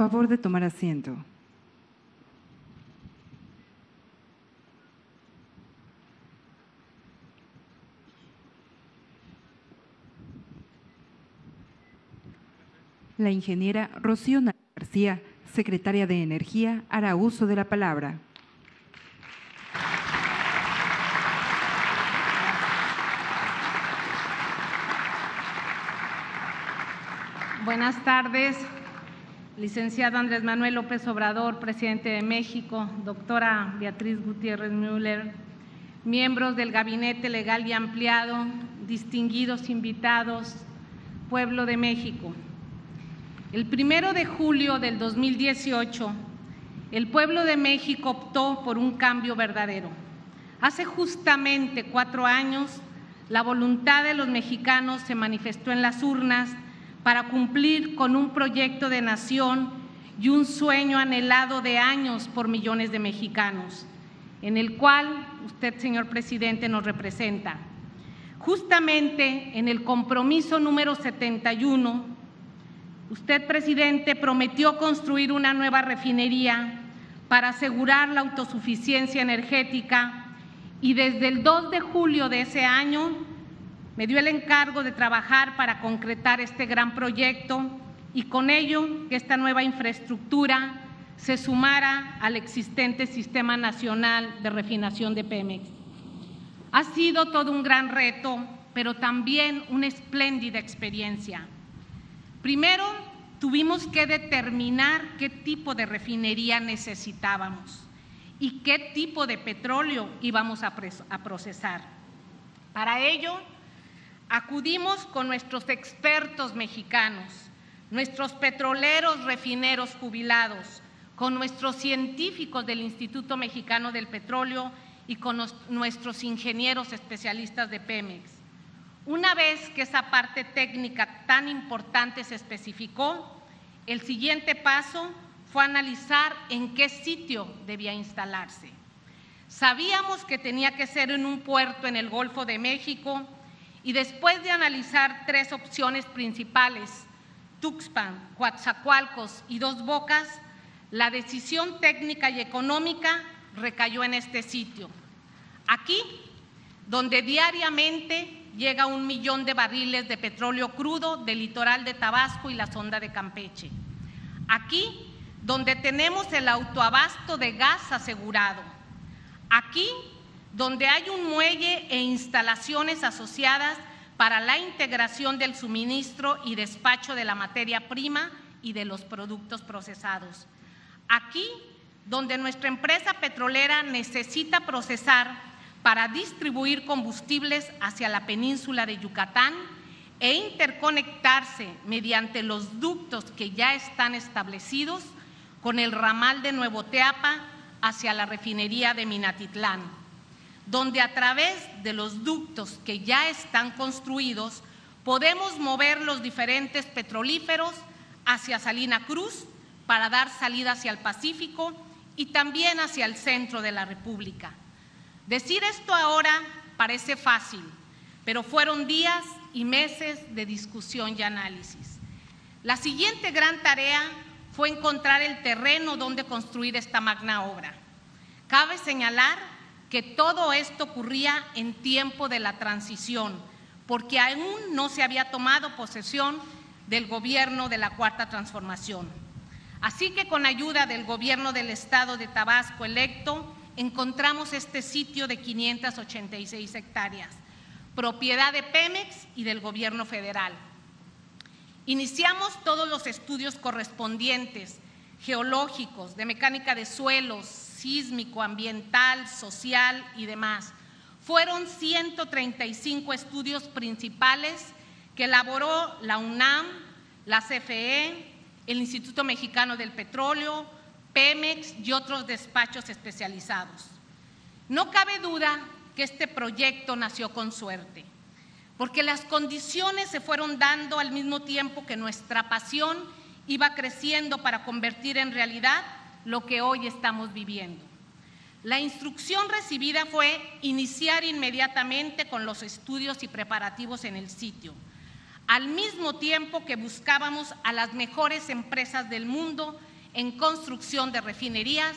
E: Favor de tomar asiento. La ingeniera Rocío García, secretaria de Energía, hará uso de la palabra.
A: Buenas tardes, licenciado Andrés Manuel López Obrador, presidente de México, doctora Beatriz Gutiérrez Müller, miembros del Gabinete Legal y Ampliado, distinguidos invitados, pueblo de México. El primero de julio del 2018, el pueblo de México optó por un cambio verdadero. Hace justamente cuatro años, la voluntad de los mexicanos se manifestó en las urnas para cumplir con un proyecto de nación y un sueño anhelado de años por millones de mexicanos, en el cual usted, señor presidente, nos representa. Justamente en el compromiso número 71, usted, presidente, prometió construir una nueva refinería para asegurar la autosuficiencia energética y desde el 2 de julio de ese año me dio el encargo de trabajar para concretar este gran proyecto y con ello que esta nueva infraestructura se sumara al existente Sistema Nacional de Refinación de Pemex. Ha sido todo un gran reto, pero también una espléndida experiencia. Primero, tuvimos que determinar qué tipo de refinería necesitábamos y qué tipo de petróleo íbamos a, procesar. Para ello, acudimos con nuestros expertos mexicanos, nuestros petroleros refineros jubilados, con nuestros científicos del Instituto Mexicano del Petróleo y con nuestros ingenieros especialistas de Pemex. Una vez que esa parte técnica tan importante se especificó, el siguiente paso fue analizar en qué sitio debía instalarse. Sabíamos que tenía que ser en un puerto en el Golfo de México y después de analizar tres opciones principales, Tuxpan, Coatzacoalcos y Dos Bocas, la decisión técnica y económica recayó en este sitio. Aquí, donde diariamente llega un millón de barriles de petróleo crudo del litoral de Tabasco y la sonda de Campeche. Aquí, donde tenemos el autoabasto de gas asegurado. Aquí, donde hay un muelle e instalaciones asociadas para la integración del suministro y despacho de la materia prima y de los productos procesados. Aquí, donde nuestra empresa petrolera necesita procesar para distribuir combustibles hacia la península de Yucatán e interconectarse mediante los ductos que ya están establecidos con el ramal de Nuevo Teapa hacia la refinería de Minatitlán donde a través de los ductos que ya están construidos podemos mover los diferentes petrolíferos hacia Salina Cruz para dar salida hacia el Pacífico y también hacia el centro de la República. Decir esto ahora parece fácil, pero fueron días y meses de discusión y análisis. La siguiente gran tarea fue encontrar el terreno donde construir esta magna obra. Cabe señalar que todo esto ocurría en tiempo de la transición, porque aún no se había tomado posesión del gobierno de la Cuarta Transformación. Así que con ayuda del gobierno del estado de Tabasco electo, encontramos este sitio de 586 hectáreas, propiedad de Pemex y del gobierno federal. Iniciamos todos los estudios correspondientes, geológicos, de mecánica de suelos, sísmico, ambiental, social y demás. Fueron 135 estudios principales que elaboró la UNAM, la CFE, el Instituto Mexicano del Petróleo, Pemex y otros despachos especializados. No cabe duda que este proyecto nació con suerte, porque las condiciones se fueron dando al mismo tiempo que nuestra pasión iba creciendo para convertir en realidad lo que hoy estamos viviendo. La instrucción recibida fue iniciar inmediatamente con los estudios y preparativos en el sitio, al mismo tiempo que buscábamos a las mejores empresas del mundo en construcción de refinerías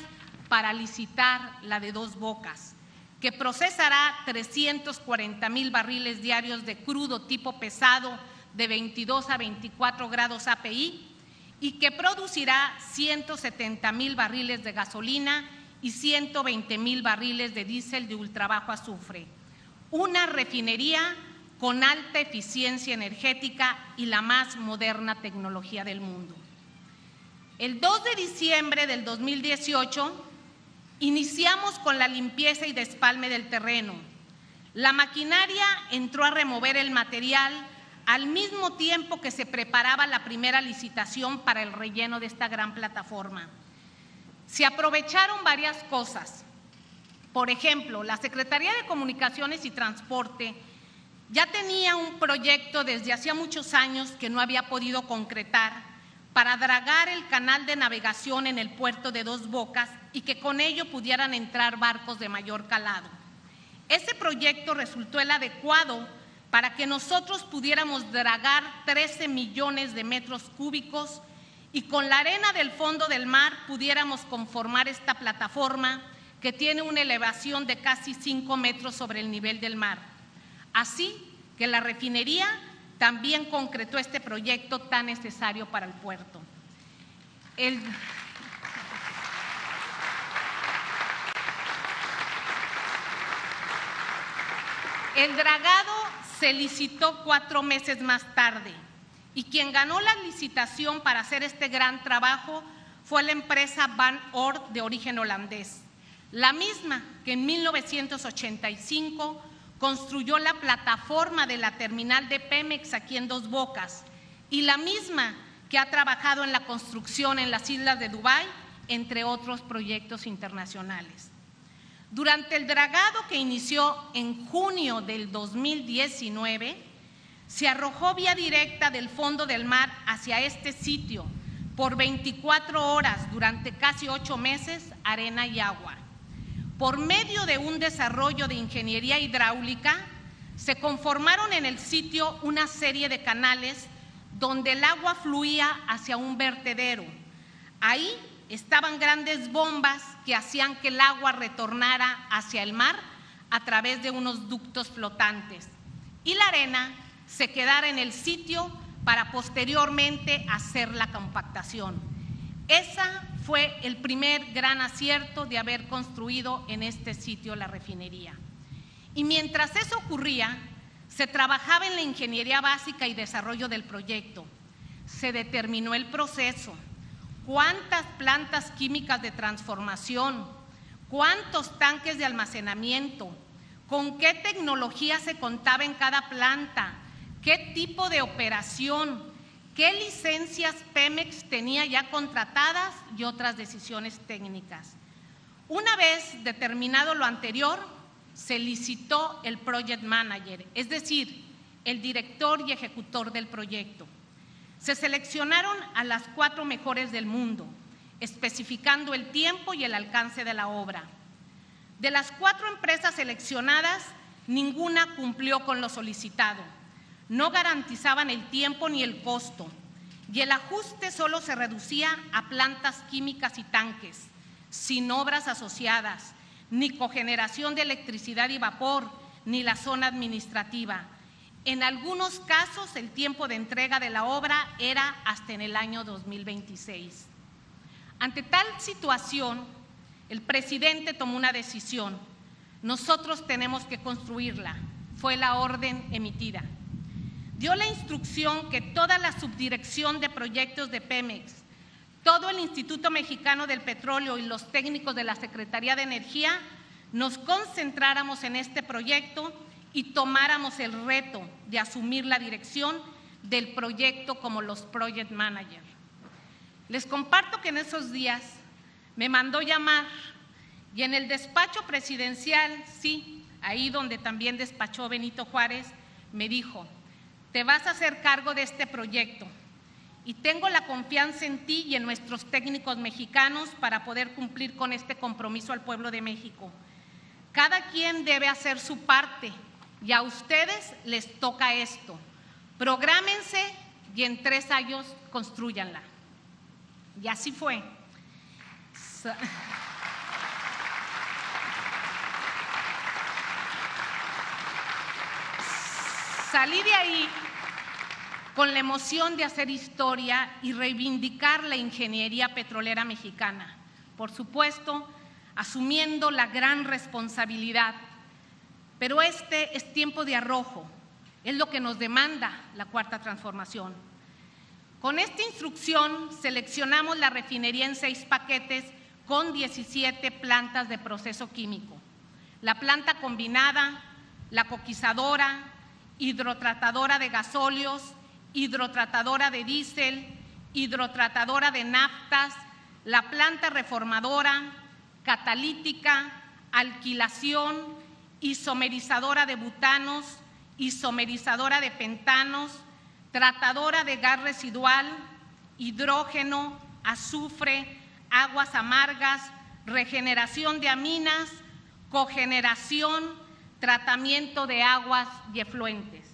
A: para licitar la de dos bocas, que procesará 340 mil barriles diarios de crudo tipo pesado de 22 a 24 grados API y que producirá 170 mil barriles de gasolina y 120 mil barriles de diésel de ultrabajo azufre. Una refinería con alta eficiencia energética y la más moderna tecnología del mundo. El 2 de diciembre del 2018 iniciamos con la limpieza y despalme del terreno. La maquinaria entró a remover el material al mismo tiempo que se preparaba la primera licitación para el relleno de esta gran plataforma. Se aprovecharon varias cosas. Por ejemplo, la Secretaría de Comunicaciones y Transporte ya tenía un proyecto desde hacía muchos años que no había podido concretar para dragar el canal de navegación en el puerto de Dos Bocas y que con ello pudieran entrar barcos de mayor calado. Ese proyecto resultó el adecuado para que nosotros pudiéramos dragar 13 millones de metros cúbicos y con la arena del fondo del mar pudiéramos conformar esta plataforma que tiene una elevación de casi 5 metros sobre el nivel del mar. Así que la refinería también concretó este proyecto tan necesario para el puerto. El, el dragado se licitó cuatro meses más tarde. Y quien ganó la licitación para hacer este gran trabajo fue la empresa Van Oort de origen holandés, la misma que en 1985 construyó la plataforma de la terminal de Pemex aquí en Dos Bocas. Y la misma que ha trabajado en la construcción en las islas de Dubái, entre otros proyectos internacionales. Durante el dragado que inició en junio del 2019, se arrojó vía directa del fondo del mar hacia este sitio por 24 horas durante casi ocho meses arena y agua. Por medio de un desarrollo de ingeniería hidráulica, se conformaron en el sitio una serie de canales donde el agua fluía hacia un vertedero. Ahí estaban grandes bombas que hacían que el agua retornara hacia el mar a través de unos ductos flotantes y la arena se quedara en el sitio para posteriormente hacer la compactación. Esa fue el primer gran acierto de haber construido en este sitio la refinería. Y mientras eso ocurría, se trabajaba en la ingeniería básica y desarrollo del proyecto. Se determinó el proceso, cuántas plantas químicas de transformación, cuántos tanques de almacenamiento, con qué tecnología se contaba en cada planta, qué tipo de operación, qué licencias Pemex tenía ya contratadas y otras decisiones técnicas. Una vez determinado lo anterior, se licitó el project manager, es decir, el director y ejecutor del proyecto. Se seleccionaron a las cuatro mejores del mundo, especificando el tiempo y el alcance de la obra. De las cuatro empresas seleccionadas, ninguna cumplió con lo solicitado. No garantizaban el tiempo ni el costo y el ajuste solo se reducía a plantas químicas y tanques, sin obras asociadas, ni cogeneración de electricidad y vapor, ni la zona administrativa. En algunos casos el tiempo de entrega de la obra era hasta en el año 2026. Ante tal situación, el presidente tomó una decisión. Nosotros tenemos que construirla. Fue la orden emitida. Dio la instrucción que toda la subdirección de proyectos de Pemex, todo el Instituto Mexicano del Petróleo y los técnicos de la Secretaría de Energía nos concentráramos en este proyecto y tomáramos el reto de asumir la dirección del proyecto como los project managers. Les comparto que en esos días me mandó llamar y en el despacho presidencial, sí, ahí donde también despachó Benito Juárez, me dijo, te vas a hacer cargo de este proyecto y tengo la confianza en ti y en nuestros técnicos mexicanos para poder cumplir con este compromiso al pueblo de México. Cada quien debe hacer su parte y a ustedes les toca esto. Prográmense y en tres años construyanla. Y así fue. Salí de ahí con la emoción de hacer historia y reivindicar la ingeniería petrolera mexicana. Por supuesto, asumiendo la gran responsabilidad. Pero este es tiempo de arrojo, es lo que nos demanda la cuarta transformación. Con esta instrucción seleccionamos la refinería en seis paquetes con 17 plantas de proceso químico. La planta combinada, la coquizadora, hidrotratadora de gasóleos, hidrotratadora de diésel, hidrotratadora de naftas, la planta reformadora, catalítica, alquilación, isomerizadora de butanos, isomerizadora de pentanos, tratadora de gas residual, hidrógeno, azufre, aguas amargas, regeneración de aminas, cogeneración, tratamiento de aguas y efluentes.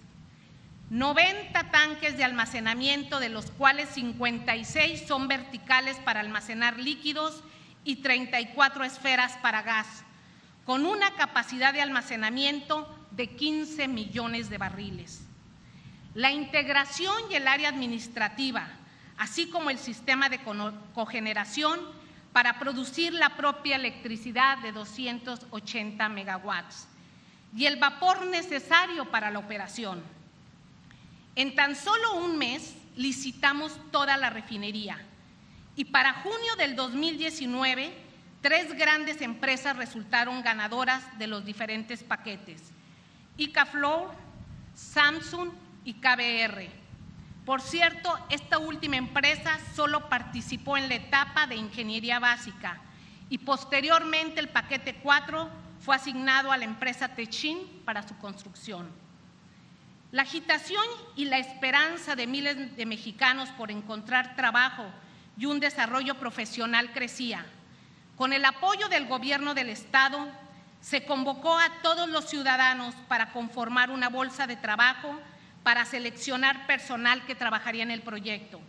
A: 90 tanques de almacenamiento, de los cuales 56 son verticales para almacenar líquidos y 34 esferas para gas, con una capacidad de almacenamiento de 15 millones de barriles. La integración y el área administrativa, así como el sistema de cogeneración para producir la propia electricidad de 280 megawatts y el vapor necesario para la operación. En tan solo un mes licitamos toda la refinería y para junio del 2019 tres grandes empresas resultaron ganadoras de los diferentes paquetes, Icaflow, Samsung y KBR. Por cierto, esta última empresa solo participó en la etapa de ingeniería básica y posteriormente el paquete 4 fue asignado a la empresa Techin para su construcción. La agitación y la esperanza de miles de mexicanos por encontrar trabajo y un desarrollo profesional crecía. Con el apoyo del gobierno del Estado, se convocó a todos los ciudadanos para conformar una bolsa de trabajo para seleccionar personal que trabajaría en el proyecto.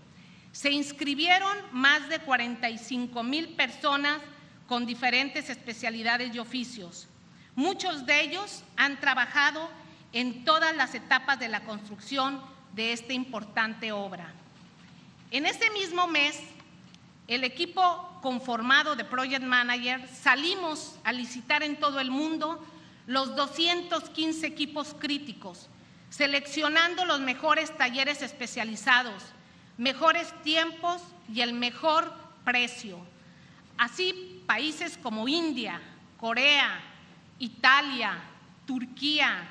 A: Se inscribieron más de 45 mil personas con diferentes especialidades y oficios. Muchos de ellos han trabajado en todas las etapas de la construcción de esta importante obra. En ese mismo mes, el equipo conformado de Project Manager salimos a licitar en todo el mundo los 215 equipos críticos, seleccionando los mejores talleres especializados, mejores tiempos y el mejor precio. Así, países como India, Corea, Italia, Turquía,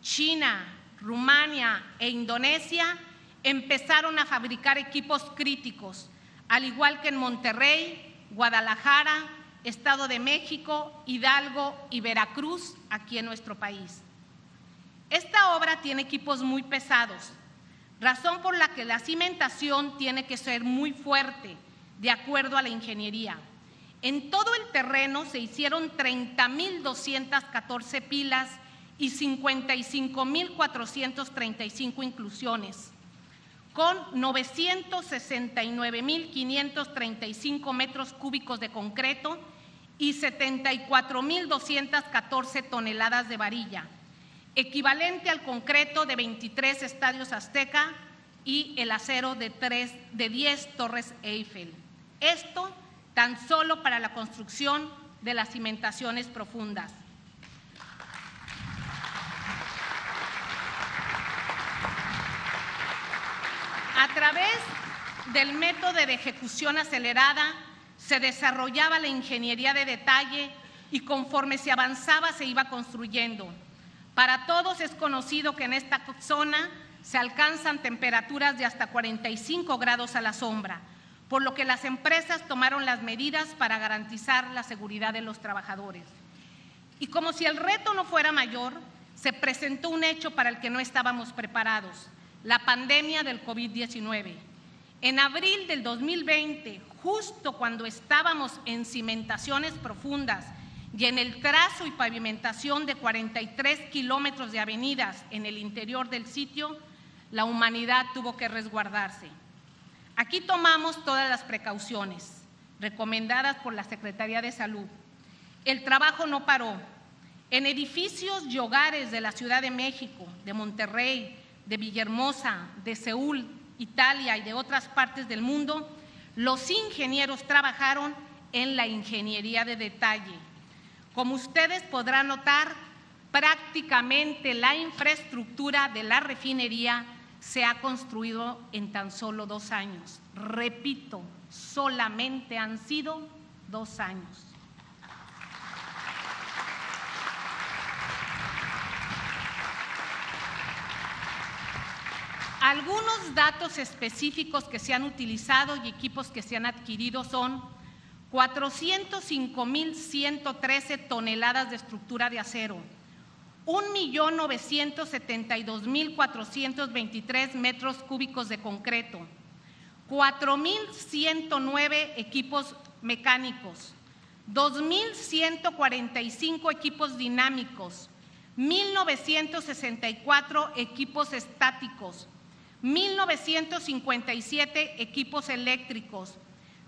A: China, Rumania e Indonesia empezaron a fabricar equipos críticos, al igual que en Monterrey, Guadalajara, Estado de México, Hidalgo y Veracruz, aquí en nuestro país. Esta obra tiene equipos muy pesados, razón por la que la cimentación tiene que ser muy fuerte, de acuerdo a la ingeniería. En todo el terreno se hicieron 30.214 pilas y 55.435 inclusiones, con 969.535 metros cúbicos de concreto y 74.214 toneladas de varilla, equivalente al concreto de 23 estadios Azteca y el acero de, 3, de 10 torres Eiffel. Esto tan solo para la construcción de las cimentaciones profundas. A través del método de ejecución acelerada se desarrollaba la ingeniería de detalle y conforme se avanzaba se iba construyendo. Para todos es conocido que en esta zona se alcanzan temperaturas de hasta 45 grados a la sombra, por lo que las empresas tomaron las medidas para garantizar la seguridad de los trabajadores. Y como si el reto no fuera mayor, se presentó un hecho para el que no estábamos preparados, la pandemia del COVID-19. En abril del 2020, justo cuando estábamos en cimentaciones profundas y en el trazo y pavimentación de 43 kilómetros de avenidas en el interior del sitio, la humanidad tuvo que resguardarse. Aquí tomamos todas las precauciones recomendadas por la Secretaría de Salud. El trabajo no paró. En edificios y hogares de la Ciudad de México, de Monterrey, de Villahermosa, de Seúl, Italia y de otras partes del mundo, los ingenieros trabajaron en la ingeniería de detalle. Como ustedes podrán notar, prácticamente la infraestructura de la refinería se ha construido en tan solo dos años. Repito, solamente han sido dos años. Algunos datos específicos que se han utilizado y equipos que se han adquirido son 405.113 toneladas de estructura de acero, 1.972.423 metros cúbicos de concreto, 4.109 equipos mecánicos, 2.145 equipos dinámicos, 1.964 equipos estáticos, 1.957 equipos eléctricos,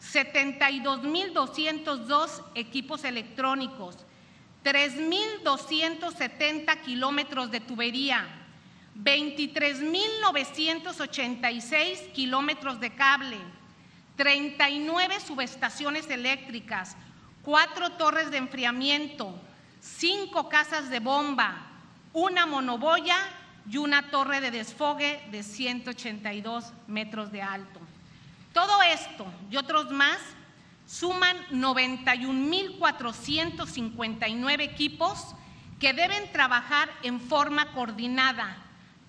A: 72.202 equipos electrónicos, 3.270 kilómetros de tubería, 23.986 kilómetros de cable, 39 subestaciones eléctricas, cuatro torres de enfriamiento, cinco casas de bomba, una monoboya y una torre de desfogue de 182 metros de alto. Todo esto y otros más suman 91.459 equipos que deben trabajar en forma coordinada,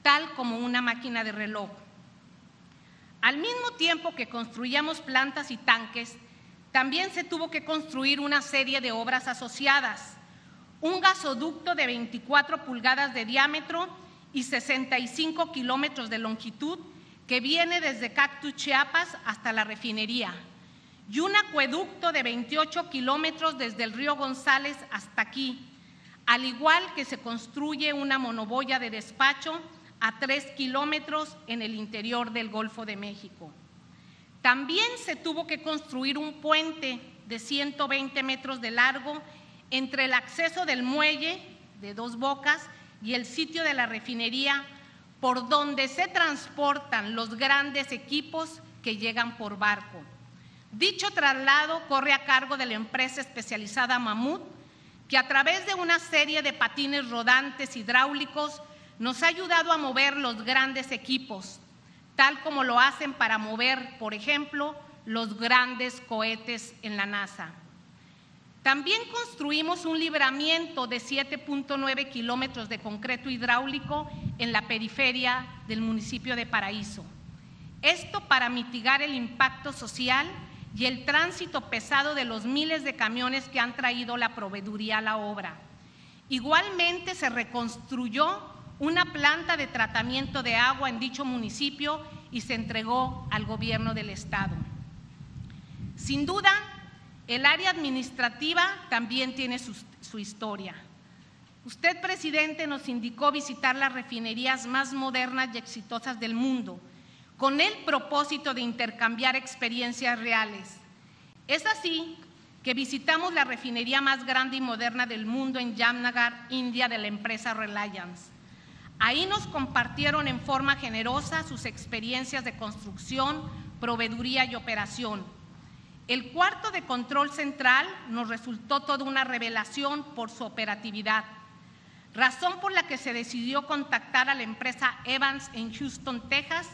A: tal como una máquina de reloj. Al mismo tiempo que construíamos plantas y tanques, también se tuvo que construir una serie de obras asociadas. Un gasoducto de 24 pulgadas de diámetro y 65 kilómetros de longitud que viene desde Cactus, Chiapas hasta la refinería, y un acueducto de 28 kilómetros desde el río González hasta aquí, al igual que se construye una monoboya de despacho a 3 kilómetros en el interior del Golfo de México. También se tuvo que construir un puente de 120 metros de largo entre el acceso del muelle de dos bocas y el sitio de la refinería por donde se transportan los grandes equipos que llegan por barco. Dicho traslado corre a cargo de la empresa especializada Mamut, que a través de una serie de patines rodantes hidráulicos nos ha ayudado a mover los grandes equipos, tal como lo hacen para mover, por ejemplo, los grandes cohetes en la NASA. También construimos un libramiento de 7.9 kilómetros de concreto hidráulico en la periferia del municipio de Paraíso. Esto para mitigar el impacto social y el tránsito pesado de los miles de camiones que han traído la proveeduría a la obra. Igualmente se reconstruyó una planta de tratamiento de agua en dicho municipio y se entregó al gobierno del estado. Sin duda, el área administrativa también tiene su, historia. Usted, presidente, nos indicó visitar las refinerías más modernas y exitosas del mundo, con el propósito de intercambiar experiencias reales. Es así que visitamos la refinería más grande y moderna del mundo en Jamnagar, India, de la empresa Reliance. Ahí nos compartieron en forma generosa sus experiencias de construcción, proveeduría y operación. El cuarto de control central nos resultó toda una revelación por su operatividad, razón por la que se decidió contactar a la empresa Evans en Houston, Texas,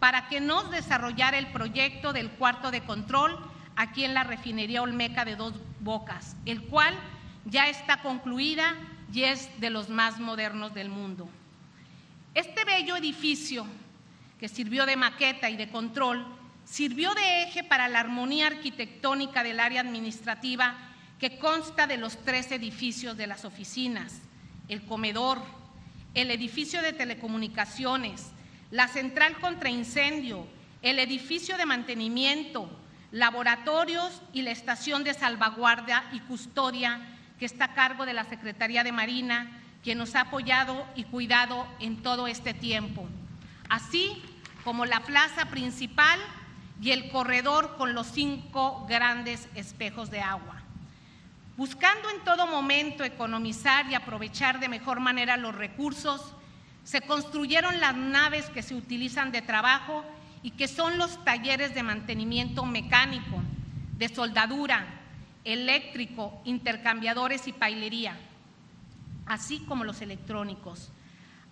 A: para que nos desarrollara el proyecto del cuarto de control aquí en la refinería Olmeca de Dos Bocas, el cual ya está concluida y es de los más modernos del mundo. Este bello edificio, que sirvió de maqueta y de control, sirvió de eje para la armonía arquitectónica del área administrativa que consta de los tres edificios de las oficinas, el comedor, el edificio de telecomunicaciones, la central contra incendio, el edificio de mantenimiento, laboratorios y la estación de salvaguardia y custodia que está a cargo de la Secretaría de Marina, quien nos ha apoyado y cuidado en todo este tiempo, así como la plaza principal y el corredor con los cinco grandes espejos de agua. Buscando en todo momento economizar y aprovechar de mejor manera los recursos, se construyeron las naves que se utilizan de trabajo y que son los talleres de mantenimiento mecánico, de soldadura, eléctrico, intercambiadores y pailería, así como los electrónicos.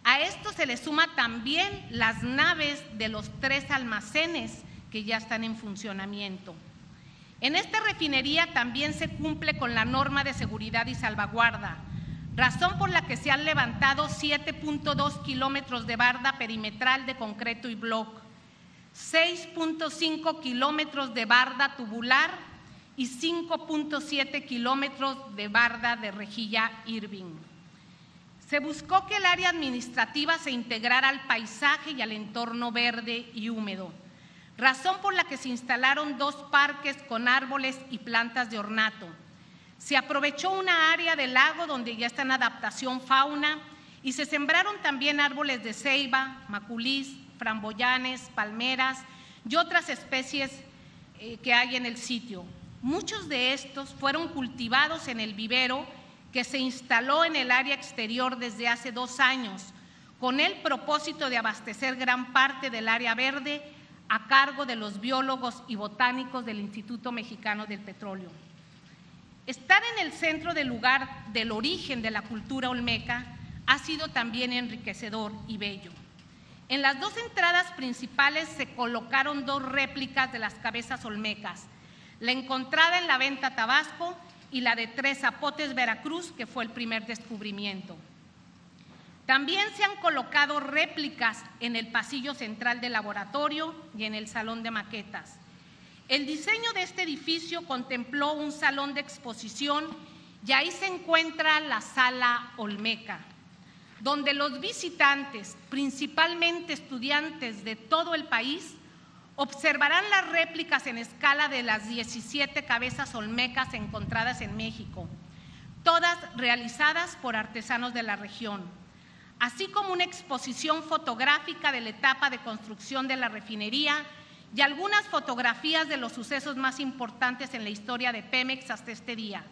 A: A esto se le suma también las naves de los tres almacenes que ya están en funcionamiento. En esta refinería también se cumple con la norma de seguridad y salvaguarda, razón por la que se han levantado 7.2 kilómetros de barda perimetral de concreto y bloque, 6.5 kilómetros de barda tubular y 5.7 kilómetros de barda de rejilla Irving. Se buscó que el área administrativa se integrara al paisaje y al entorno verde y húmedo, razón por la que se instalaron dos parques con árboles y plantas de ornato. Se aprovechó una área del lago donde ya está en adaptación fauna y se sembraron también árboles de ceiba, maculís, framboyanes, palmeras y otras especies eh, que hay en el sitio. Muchos de estos fueron cultivados en el vivero que se instaló en el área exterior desde hace dos años, con el propósito de abastecer gran parte del área verde a cargo de los biólogos y botánicos del Instituto Mexicano del Petróleo. Estar en el centro del lugar del origen de la cultura olmeca ha sido también enriquecedor y bello. En las dos entradas principales se colocaron dos réplicas de las cabezas olmecas, la encontrada en la venta Tabasco y la de Tres Zapotes, Veracruz, que fue el primer descubrimiento. También se han colocado réplicas en el pasillo central del laboratorio y en el salón de maquetas. El diseño de este edificio contempló un salón de exposición y ahí se encuentra la sala Olmeca, donde los visitantes, principalmente estudiantes de todo el país, observarán las réplicas en escala de las 17 cabezas olmecas encontradas en México, todas realizadas por artesanos de la región, así como una exposición fotográfica de la etapa de construcción de la refinería y algunas fotografías de los sucesos más importantes en la historia de Pemex hasta este día.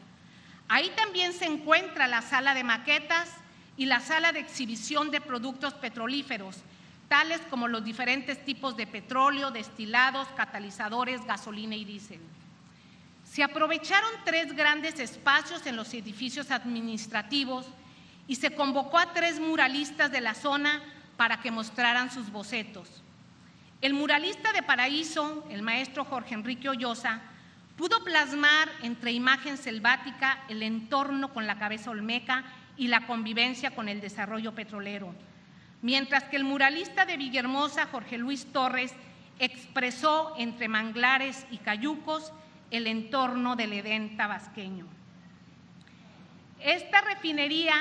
A: Ahí también se encuentra la sala de maquetas y la sala de exhibición de productos petrolíferos, tales como los diferentes tipos de petróleo, destilados, catalizadores, gasolina y diésel. Se aprovecharon tres grandes espacios en los edificios administrativos y se convocó a tres muralistas de la zona para que mostraran sus bocetos. El muralista de Paraíso, el maestro Jorge Enrique Ollosa, pudo plasmar entre imagen selvática el entorno con la cabeza olmeca y la convivencia con el desarrollo petrolero, mientras que el muralista de Villahermosa, Jorge Luis Torres, expresó entre manglares y cayucos el entorno del Edén tabasqueño. Esta refinería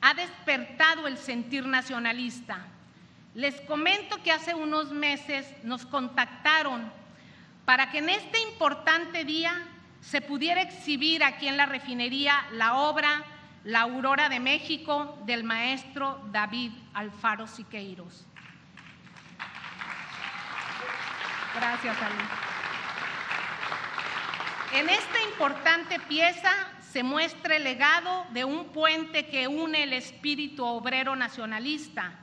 A: ha despertado el sentir nacionalista. Les comento que hace unos meses nos contactaron para que en este importante día se pudiera exhibir aquí en la refinería la obra La Aurora de México del maestro David Alfaro Siqueiros. Gracias, Ali. En esta importante pieza se muestra el legado de un puente que une el espíritu obrero nacionalista,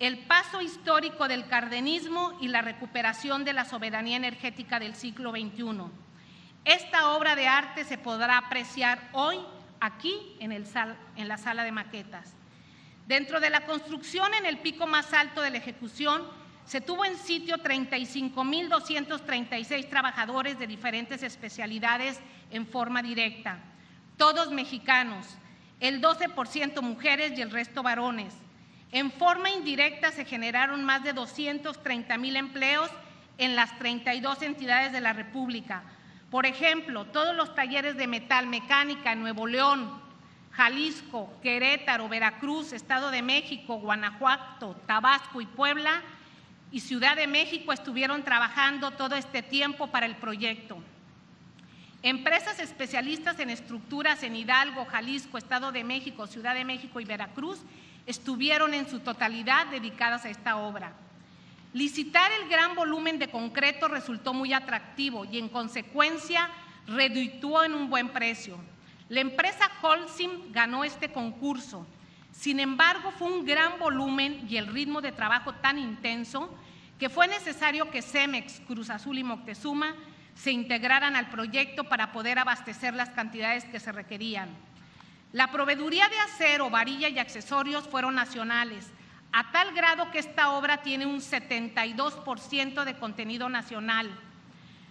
A: el paso histórico del cardenismo y la recuperación de la soberanía energética del siglo XXI. Esta obra de arte se podrá apreciar hoy aquí en, el en la sala de maquetas. Dentro de la construcción en el pico más alto de la ejecución, se tuvo en sitio 35.236 trabajadores de diferentes especialidades en forma directa, todos mexicanos, el 12% mujeres y el resto varones. En forma indirecta se generaron más de 230 mil empleos en las 32 entidades de la República. Por ejemplo, todos los talleres de metal mecánica en Nuevo León, Jalisco, Querétaro, Veracruz, Estado de México, Guanajuato, Tabasco y Puebla y Ciudad de México estuvieron trabajando todo este tiempo para el proyecto. Empresas especialistas en estructuras en Hidalgo, Jalisco, Estado de México, Ciudad de México y Veracruz estuvieron en su totalidad dedicadas a esta obra. Licitar el gran volumen de concreto resultó muy atractivo y en consecuencia redituó en un buen precio. La empresa Holcim ganó este concurso. Sin embargo, fue un gran volumen y el ritmo de trabajo tan intenso que fue necesario que Cemex, Cruz Azul y Moctezuma se integraran al proyecto para poder abastecer las cantidades que se requerían. La proveeduría de acero, varilla y accesorios fueron nacionales, a tal grado que esta obra tiene un 72% de contenido nacional.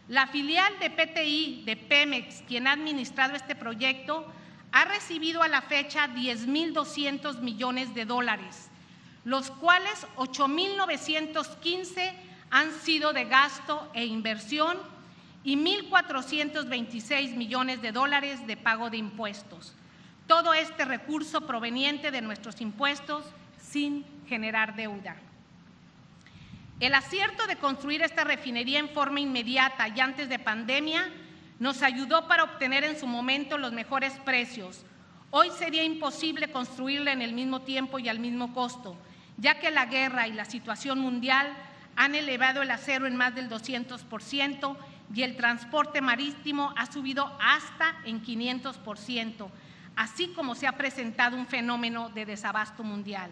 A: La filial de PTI de Pemex, quien ha administrado este proyecto, ha recibido a la fecha 10.200 millones de dólares, los cuales 8.915 han sido de gasto e inversión y 1.426 millones de dólares de pago de impuestos todo este recurso proveniente de nuestros impuestos sin generar deuda. El acierto de construir esta refinería en forma inmediata y antes de pandemia nos ayudó para obtener en su momento los mejores precios. Hoy sería imposible construirla en el mismo tiempo y al mismo costo, ya que la guerra y la situación mundial han elevado el acero en más del 200% y el transporte marítimo ha subido hasta en 500%, así como se ha presentado un fenómeno de desabasto mundial.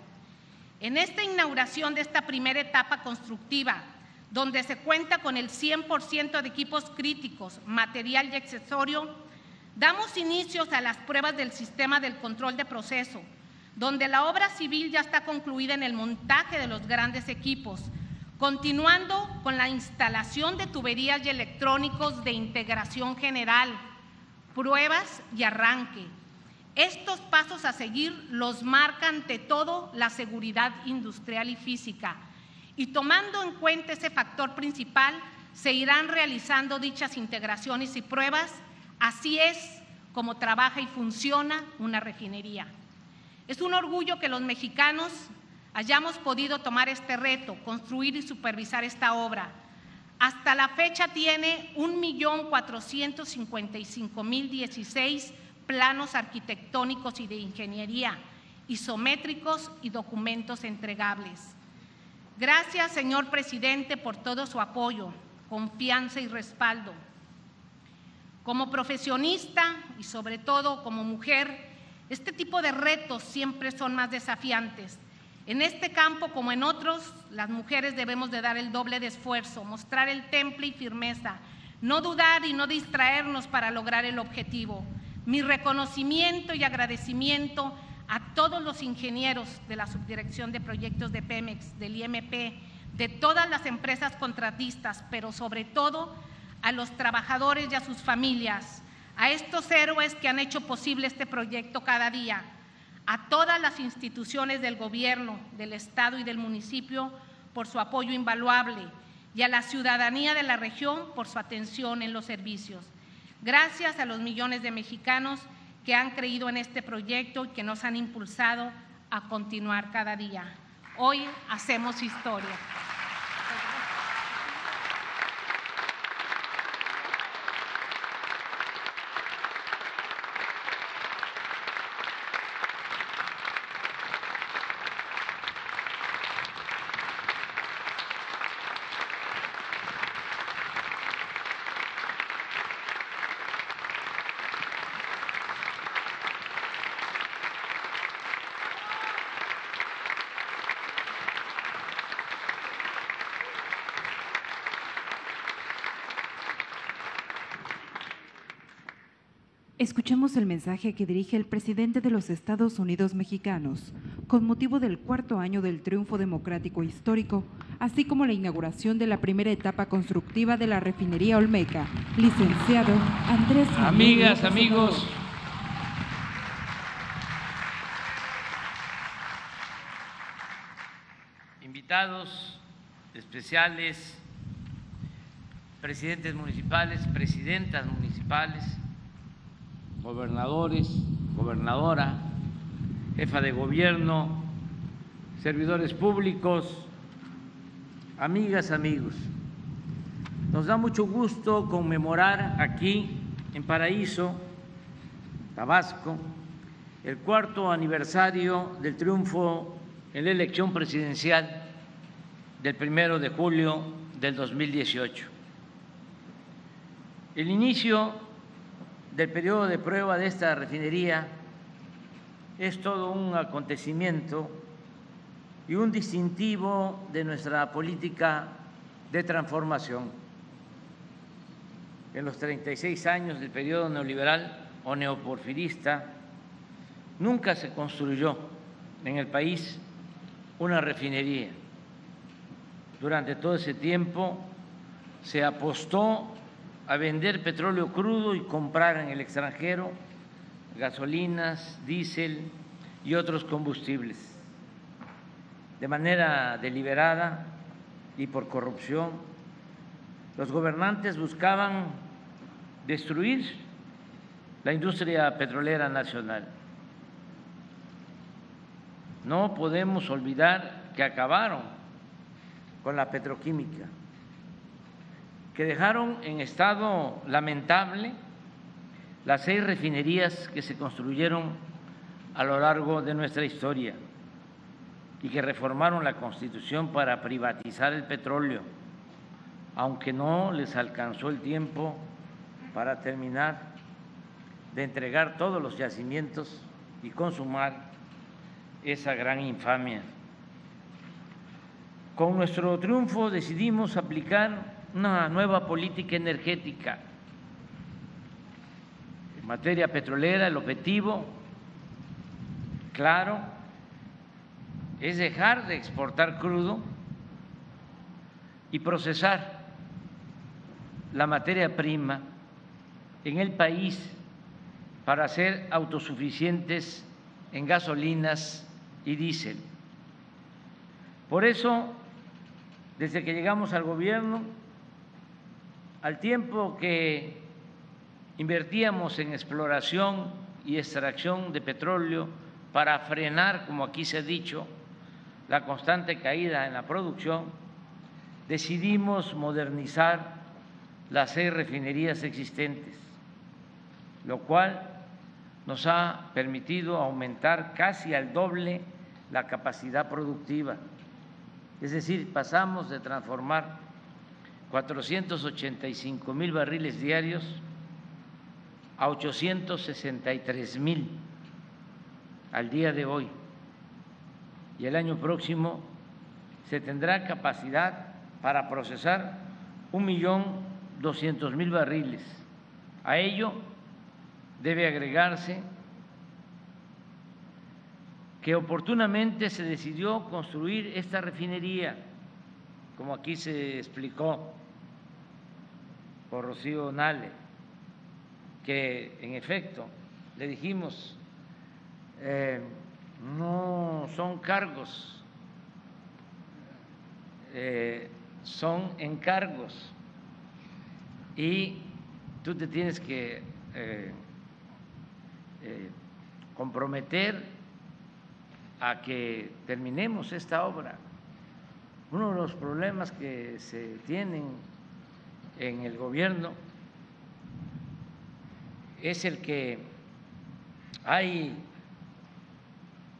A: En esta inauguración de esta primera etapa constructiva, donde se cuenta con el 100% de equipos críticos, material y accesorio, damos inicios a las pruebas del sistema del control de proceso, donde la obra civil ya está concluida en el montaje de los grandes equipos, continuando con la instalación de tuberías y electrónicos de integración general, pruebas y arranque, estos pasos a seguir los marca ante todo la seguridad industrial y física. Y tomando en cuenta ese factor principal, se irán realizando dichas integraciones y pruebas. Así es como trabaja y funciona una refinería. Es un orgullo que los mexicanos hayamos podido tomar este reto, construir y supervisar esta obra. Hasta la fecha tiene 1.455.016 planos arquitectónicos y de ingeniería, isométricos y documentos entregables. Gracias, señor presidente, por todo su apoyo, confianza y respaldo. Como profesionista y sobre todo como mujer, este tipo de retos siempre son más desafiantes. En este campo, como en otros, las mujeres debemos de dar el doble de esfuerzo, mostrar el temple y firmeza, no dudar y no distraernos para lograr el objetivo. Mi reconocimiento y agradecimiento a todos los ingenieros de la Subdirección de Proyectos de Pemex, del IMP, de todas las empresas contratistas, pero sobre todo a los trabajadores y a sus familias, a estos héroes que han hecho posible este proyecto cada día, a todas las instituciones del gobierno, del Estado y del municipio por su apoyo invaluable y a la ciudadanía de la región por su atención en los servicios gracias a los millones de mexicanos que han creído en este proyecto y que nos han impulsado a continuar cada día. Hoy hacemos historia.
E: Escuchemos el mensaje que dirige el presidente de los Estados Unidos mexicanos con motivo del cuarto año del triunfo democrático histórico, así como la inauguración de la primera etapa constructiva de la refinería Olmeca, licenciado Andrés.
B: Amigas, amigos, invitados especiales, presidentes municipales, presidentas municipales, gobernadores, gobernadora, jefa de gobierno, servidores públicos, amigas, amigos. Nos da mucho gusto conmemorar aquí en Paraíso, Tabasco, el cuarto aniversario del triunfo en la elección presidencial del primero de julio del 2018. El inicio del periodo de prueba de esta refinería es todo un acontecimiento y un distintivo de nuestra política de transformación. En los 36 años del periodo neoliberal o neoporfirista, nunca se construyó en el país una refinería. Durante todo ese tiempo se apostó a vender petróleo crudo y comprar en el extranjero gasolinas, diésel y otros combustibles. De manera deliberada y por corrupción, los gobernantes buscaban destruir la industria petrolera nacional. No podemos olvidar que acabaron con la petroquímica, que dejaron en estado lamentable las seis refinerías que se construyeron a lo largo de nuestra historia y que reformaron la Constitución para privatizar el petróleo, aunque no les alcanzó el tiempo para terminar de entregar todos los yacimientos y consumar esa gran infamia. Con nuestro triunfo decidimos aplicar una nueva política energética. En materia petrolera, el objetivo, claro, es dejar de exportar crudo y procesar la materia prima en el país para ser autosuficientes en gasolinas y diésel. Por eso, desde que llegamos al gobierno, al tiempo que invertíamos en exploración y extracción de petróleo para frenar, como aquí se ha dicho, la constante caída en la producción, decidimos modernizar las seis refinerías existentes, lo cual nos ha permitido aumentar casi al doble la capacidad productiva. Es decir, pasamos de transformar 485 mil barriles diarios a 863 mil al día de hoy. Y el año próximo se tendrá capacidad para procesar un millón doscientos mil barriles. A ello debe agregarse que oportunamente se decidió construir esta refinería, como aquí se explicó por Rocío Nale, que en efecto le dijimos, eh, no son cargos, eh, son encargos y tú te tienes que eh, comprometer a que terminemos esta obra. Uno de los problemas que se tienen en el gobierno es el que hay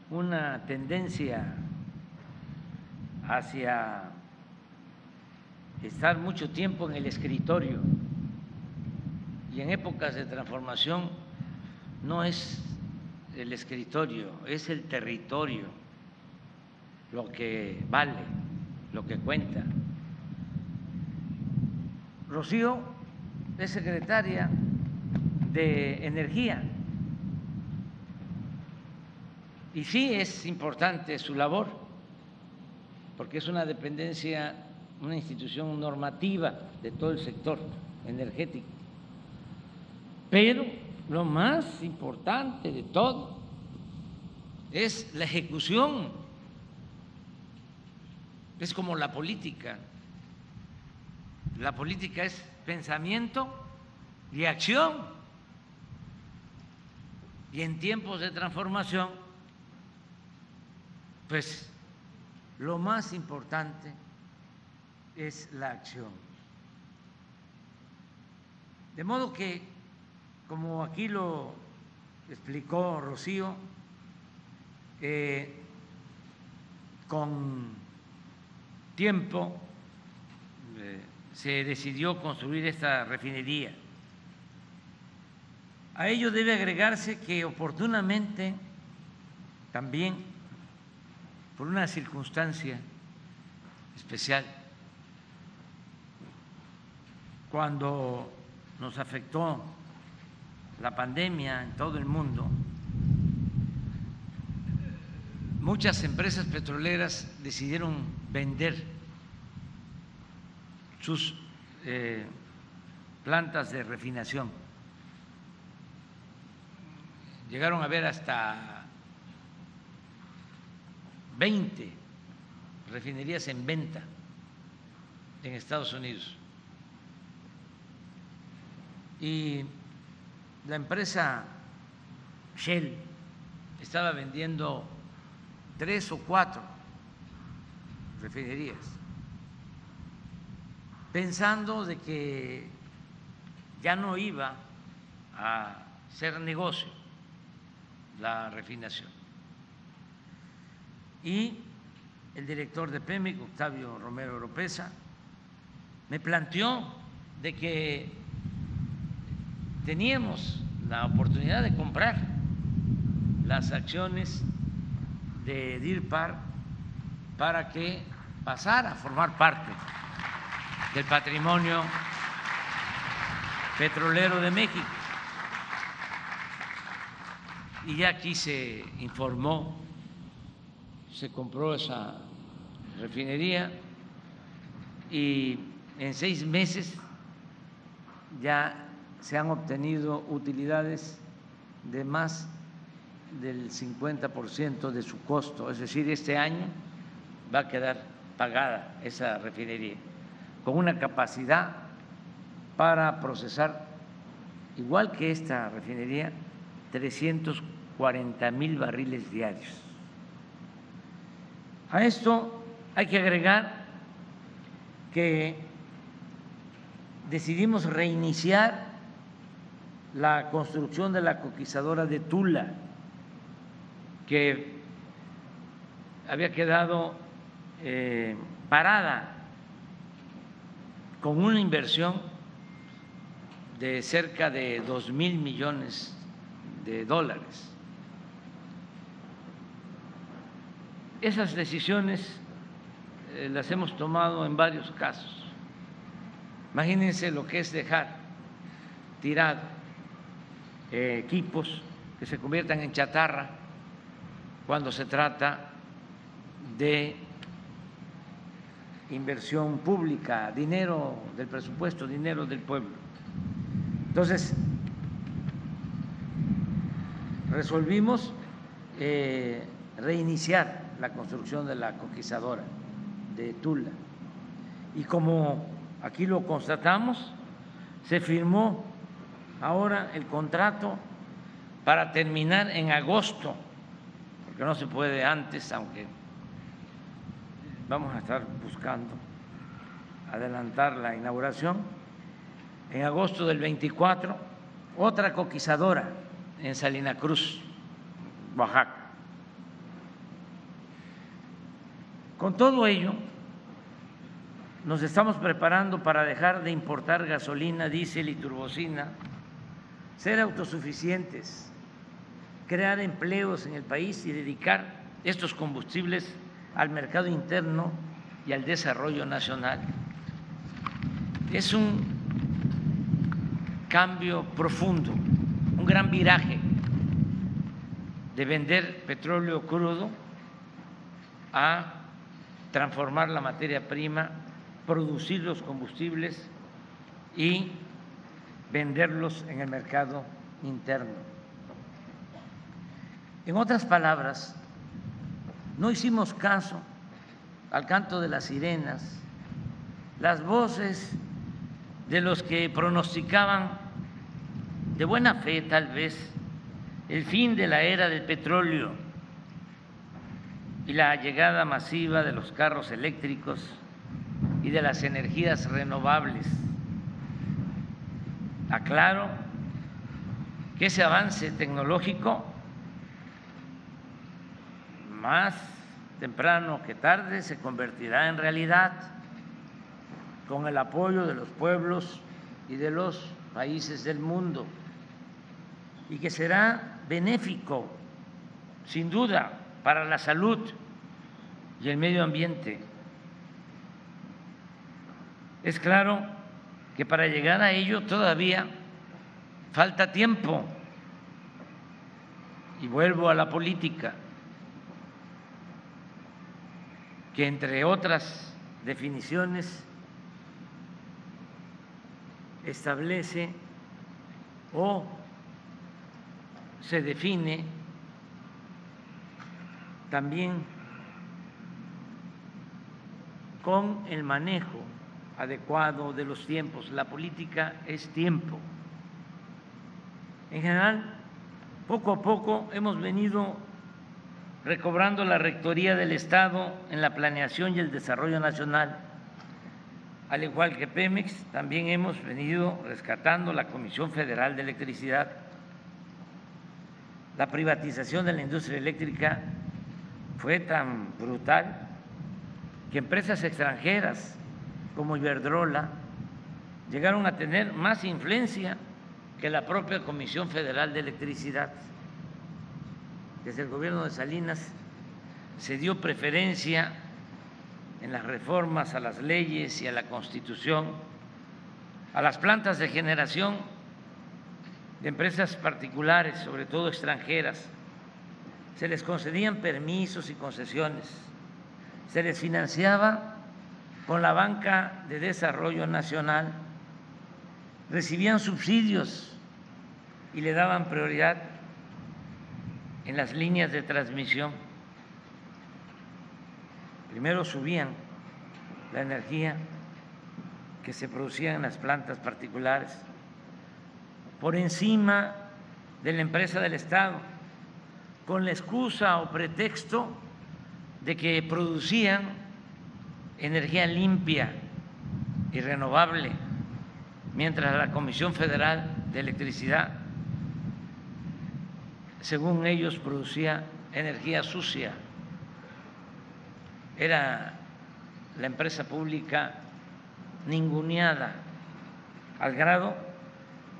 B: una tendencia hacia estar mucho tiempo en el escritorio y en épocas de transformación no es el escritorio, es el territorio lo que vale, lo que cuenta. Rocío es secretaria de energía. Y sí es importante su labor, porque es una dependencia, una institución normativa de todo el sector energético. Pero lo más importante de todo es la ejecución. Es como la política. La política es pensamiento y acción. Y en tiempos de transformación, pues lo más importante es la acción. De modo que, como aquí lo explicó Rocío, eh, con tiempo eh, se decidió construir esta refinería. A ello debe agregarse que oportunamente también por una circunstancia especial, cuando nos afectó la pandemia en todo el mundo, muchas empresas petroleras decidieron vender sus eh, plantas de refinación. Llegaron a ver hasta 20 refinerías en venta en Estados Unidos. Y la empresa Shell estaba vendiendo tres o cuatro refinerías, pensando de que ya no iba a ser negocio la refinación. Y el director de PEMIC, Octavio Romero Oropesa, me planteó de que teníamos la oportunidad de comprar las acciones de DIRPAR para que pasara a formar parte del patrimonio petrolero de México. Y ya aquí se informó, se compró esa refinería y en seis meses ya se han obtenido utilidades de más del 50% de su costo, es decir, este año va a quedar pagada esa refinería, con una capacidad para procesar, igual que esta refinería, 340 mil barriles diarios. A esto hay que agregar que decidimos reiniciar la construcción de la coquizadora de Tula, que había quedado eh, parada con una inversión de cerca de dos mil millones de dólares. Esas decisiones eh, las hemos tomado en varios casos. Imagínense lo que es dejar tirado eh, equipos que se conviertan en chatarra cuando se trata de inversión pública, dinero del presupuesto, dinero del pueblo. Entonces, resolvimos eh, reiniciar la construcción de la conquistadora de Tula. Y como aquí lo constatamos, se firmó ahora el contrato para terminar en agosto, porque no se puede antes, aunque vamos a estar buscando adelantar la inauguración, en agosto del 24, otra coquizadora en Salina Cruz, Oaxaca. Con todo ello, nos estamos preparando para dejar de importar gasolina, diésel y turbocina, ser autosuficientes, crear empleos en el país y dedicar estos combustibles al mercado interno y al desarrollo nacional. Es un cambio profundo un gran viraje de vender petróleo crudo a transformar la materia prima, producir los combustibles y venderlos en el mercado interno. En otras palabras, no hicimos caso al canto de las sirenas, las voces de los que pronosticaban de buena fe tal vez el fin de la era del petróleo y la llegada masiva de los carros eléctricos y de las energías renovables. Aclaro que ese avance tecnológico, más temprano que tarde, se convertirá en realidad con el apoyo de los pueblos y de los países del mundo y que será benéfico, sin duda, para la salud y el medio ambiente. Es claro que para llegar a ello todavía falta tiempo. Y vuelvo a la política, que entre otras definiciones establece o se define también con el manejo adecuado de los tiempos. La política es tiempo. En general, poco a poco hemos venido recobrando la rectoría del Estado en la planeación y el desarrollo nacional. Al igual que Pemex, también hemos venido rescatando la Comisión Federal de Electricidad. La privatización de la industria eléctrica fue tan brutal que empresas extranjeras como Iberdrola llegaron a tener más influencia que la propia Comisión Federal de Electricidad. Desde el gobierno de Salinas se dio preferencia en las reformas a las leyes y a la Constitución a las plantas de generación de empresas particulares, sobre todo extranjeras. Se les concedían permisos y concesiones, se les financiaba con la banca de desarrollo nacional, recibían subsidios y le daban prioridad en las líneas de transmisión. Primero subían la energía que se producía en las plantas particulares por encima de la empresa del Estado, con la excusa o pretexto de que producían energía limpia y renovable, mientras la Comisión Federal de Electricidad, según ellos, producía energía sucia. Era la empresa pública ninguneada al grado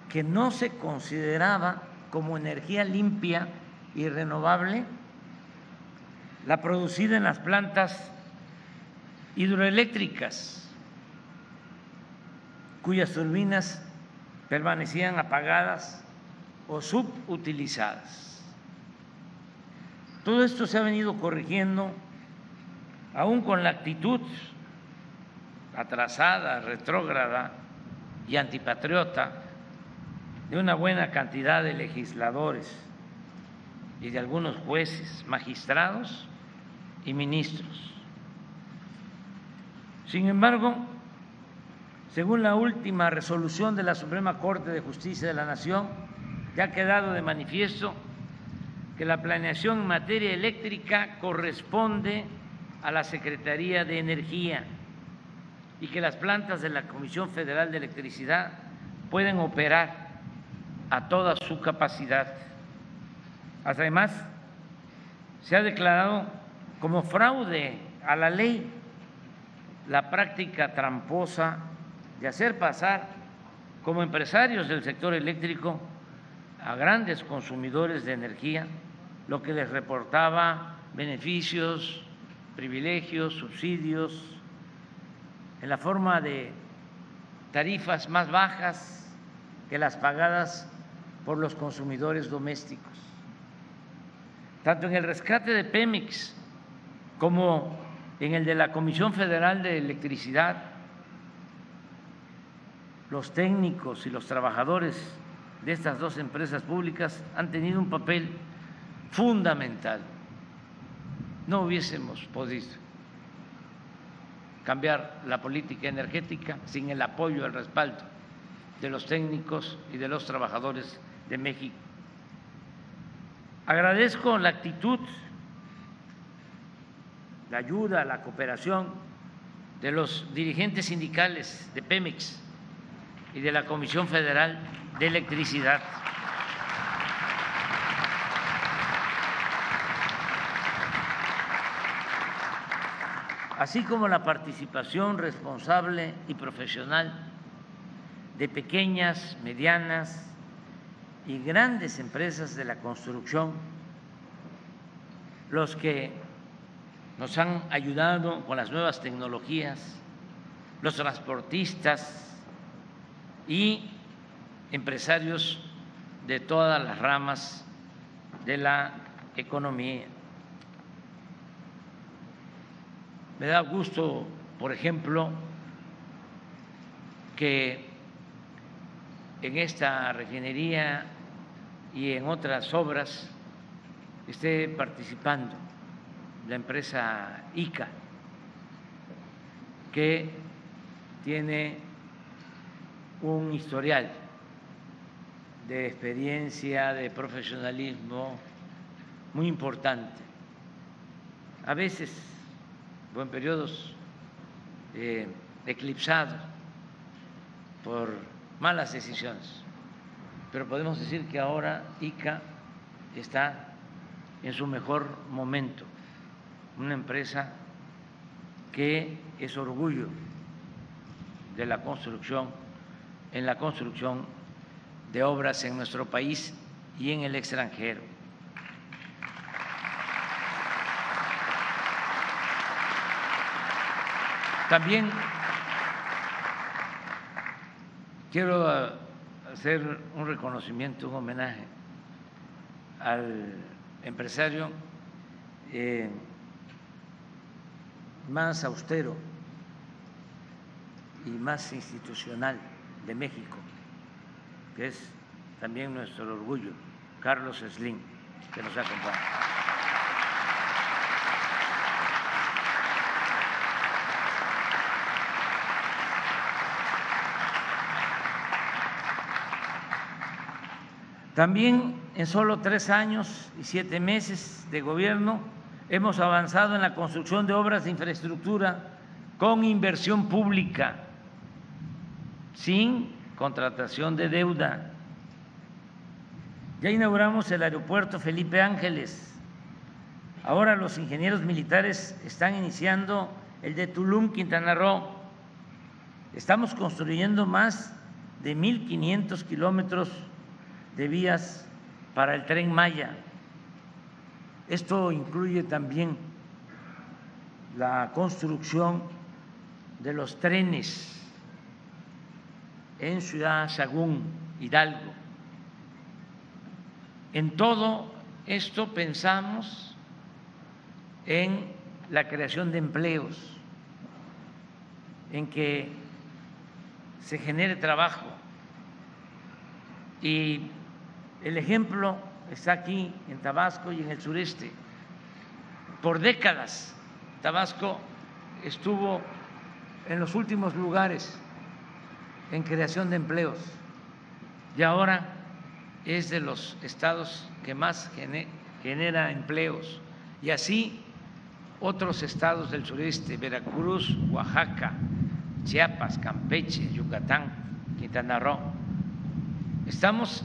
B: que no se consideraba como energía limpia y renovable la producida en las plantas hidroeléctricas, cuyas turbinas permanecían apagadas o subutilizadas. Todo esto se ha venido corrigiendo aún con la actitud atrasada, retrógrada y antipatriota de una buena cantidad de legisladores y de algunos jueces, magistrados y ministros. Sin embargo, según la última resolución de la Suprema Corte de Justicia de la Nación, ya ha quedado de manifiesto que la planeación en materia eléctrica corresponde a la Secretaría de Energía y que las plantas de la Comisión Federal de Electricidad pueden operar a toda su capacidad. Además, se ha declarado como fraude a la ley la práctica tramposa de hacer pasar como empresarios del sector eléctrico a grandes consumidores de energía, lo que les reportaba beneficios, privilegios, subsidios, en la forma de tarifas más bajas que las pagadas por los consumidores domésticos. Tanto en el rescate de Pemex como en el de la Comisión Federal de Electricidad, los técnicos y los trabajadores de estas dos empresas públicas han tenido un papel fundamental. No hubiésemos podido cambiar la política energética sin el apoyo, el respaldo de los técnicos y de los trabajadores de México. Agradezco la actitud, la ayuda, la cooperación de los dirigentes sindicales de Pemex y de la Comisión Federal de Electricidad. Así como la participación responsable y profesional de pequeñas, medianas y grandes empresas de la construcción, los que nos han ayudado con las nuevas tecnologías, los transportistas y empresarios de todas las ramas de la economía. Me da gusto, por ejemplo, que en esta refinería y en otras obras esté participando la empresa ICA, que tiene un historial de experiencia, de profesionalismo muy importante. A veces o en periodos eh, eclipsados por malas decisiones. Pero podemos decir que ahora ICA está en su mejor momento, una empresa que es orgullo de la construcción, en la construcción de obras en nuestro país y en el extranjero. También quiero hacer un reconocimiento, un homenaje al empresario eh, más austero y más institucional de México, que es también nuestro orgullo, Carlos Slim, que nos acompaña. También en solo tres años y siete meses de gobierno hemos avanzado en la construcción de obras de infraestructura con inversión pública, sin contratación de deuda. Ya inauguramos el aeropuerto Felipe Ángeles. Ahora los ingenieros militares están iniciando el de Tulum, Quintana Roo. Estamos construyendo más de 1.500 kilómetros de vías para el tren Maya. Esto incluye también la construcción de los trenes en Ciudad Sagún, Hidalgo. En todo esto pensamos en la creación de empleos, en que se genere trabajo y el ejemplo está aquí en Tabasco y en el sureste. Por décadas Tabasco estuvo en los últimos lugares en creación de empleos y ahora es de los estados que más genera empleos. Y así otros estados del sureste, Veracruz, Oaxaca, Chiapas, Campeche, Yucatán, Quintana Roo. Estamos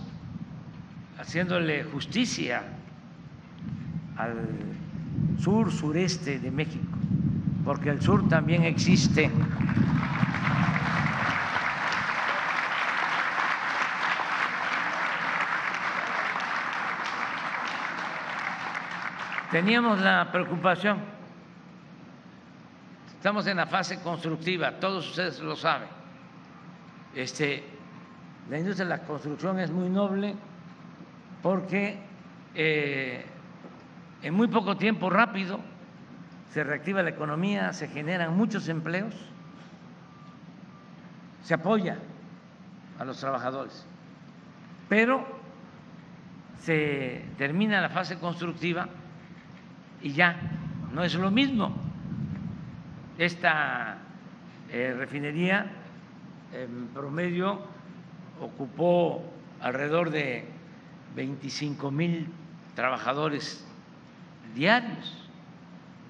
B: haciéndole justicia al sur, sureste de México, porque el sur también existe. Teníamos la preocupación, estamos en la fase constructiva, todos ustedes lo saben. Este, la industria de la construcción es muy noble, porque eh, en muy poco tiempo, rápido, se reactiva la economía, se generan muchos empleos, se apoya a los trabajadores, pero se termina la fase constructiva y ya no es lo mismo. Esta eh, refinería en promedio ocupó alrededor de 25 mil trabajadores diarios,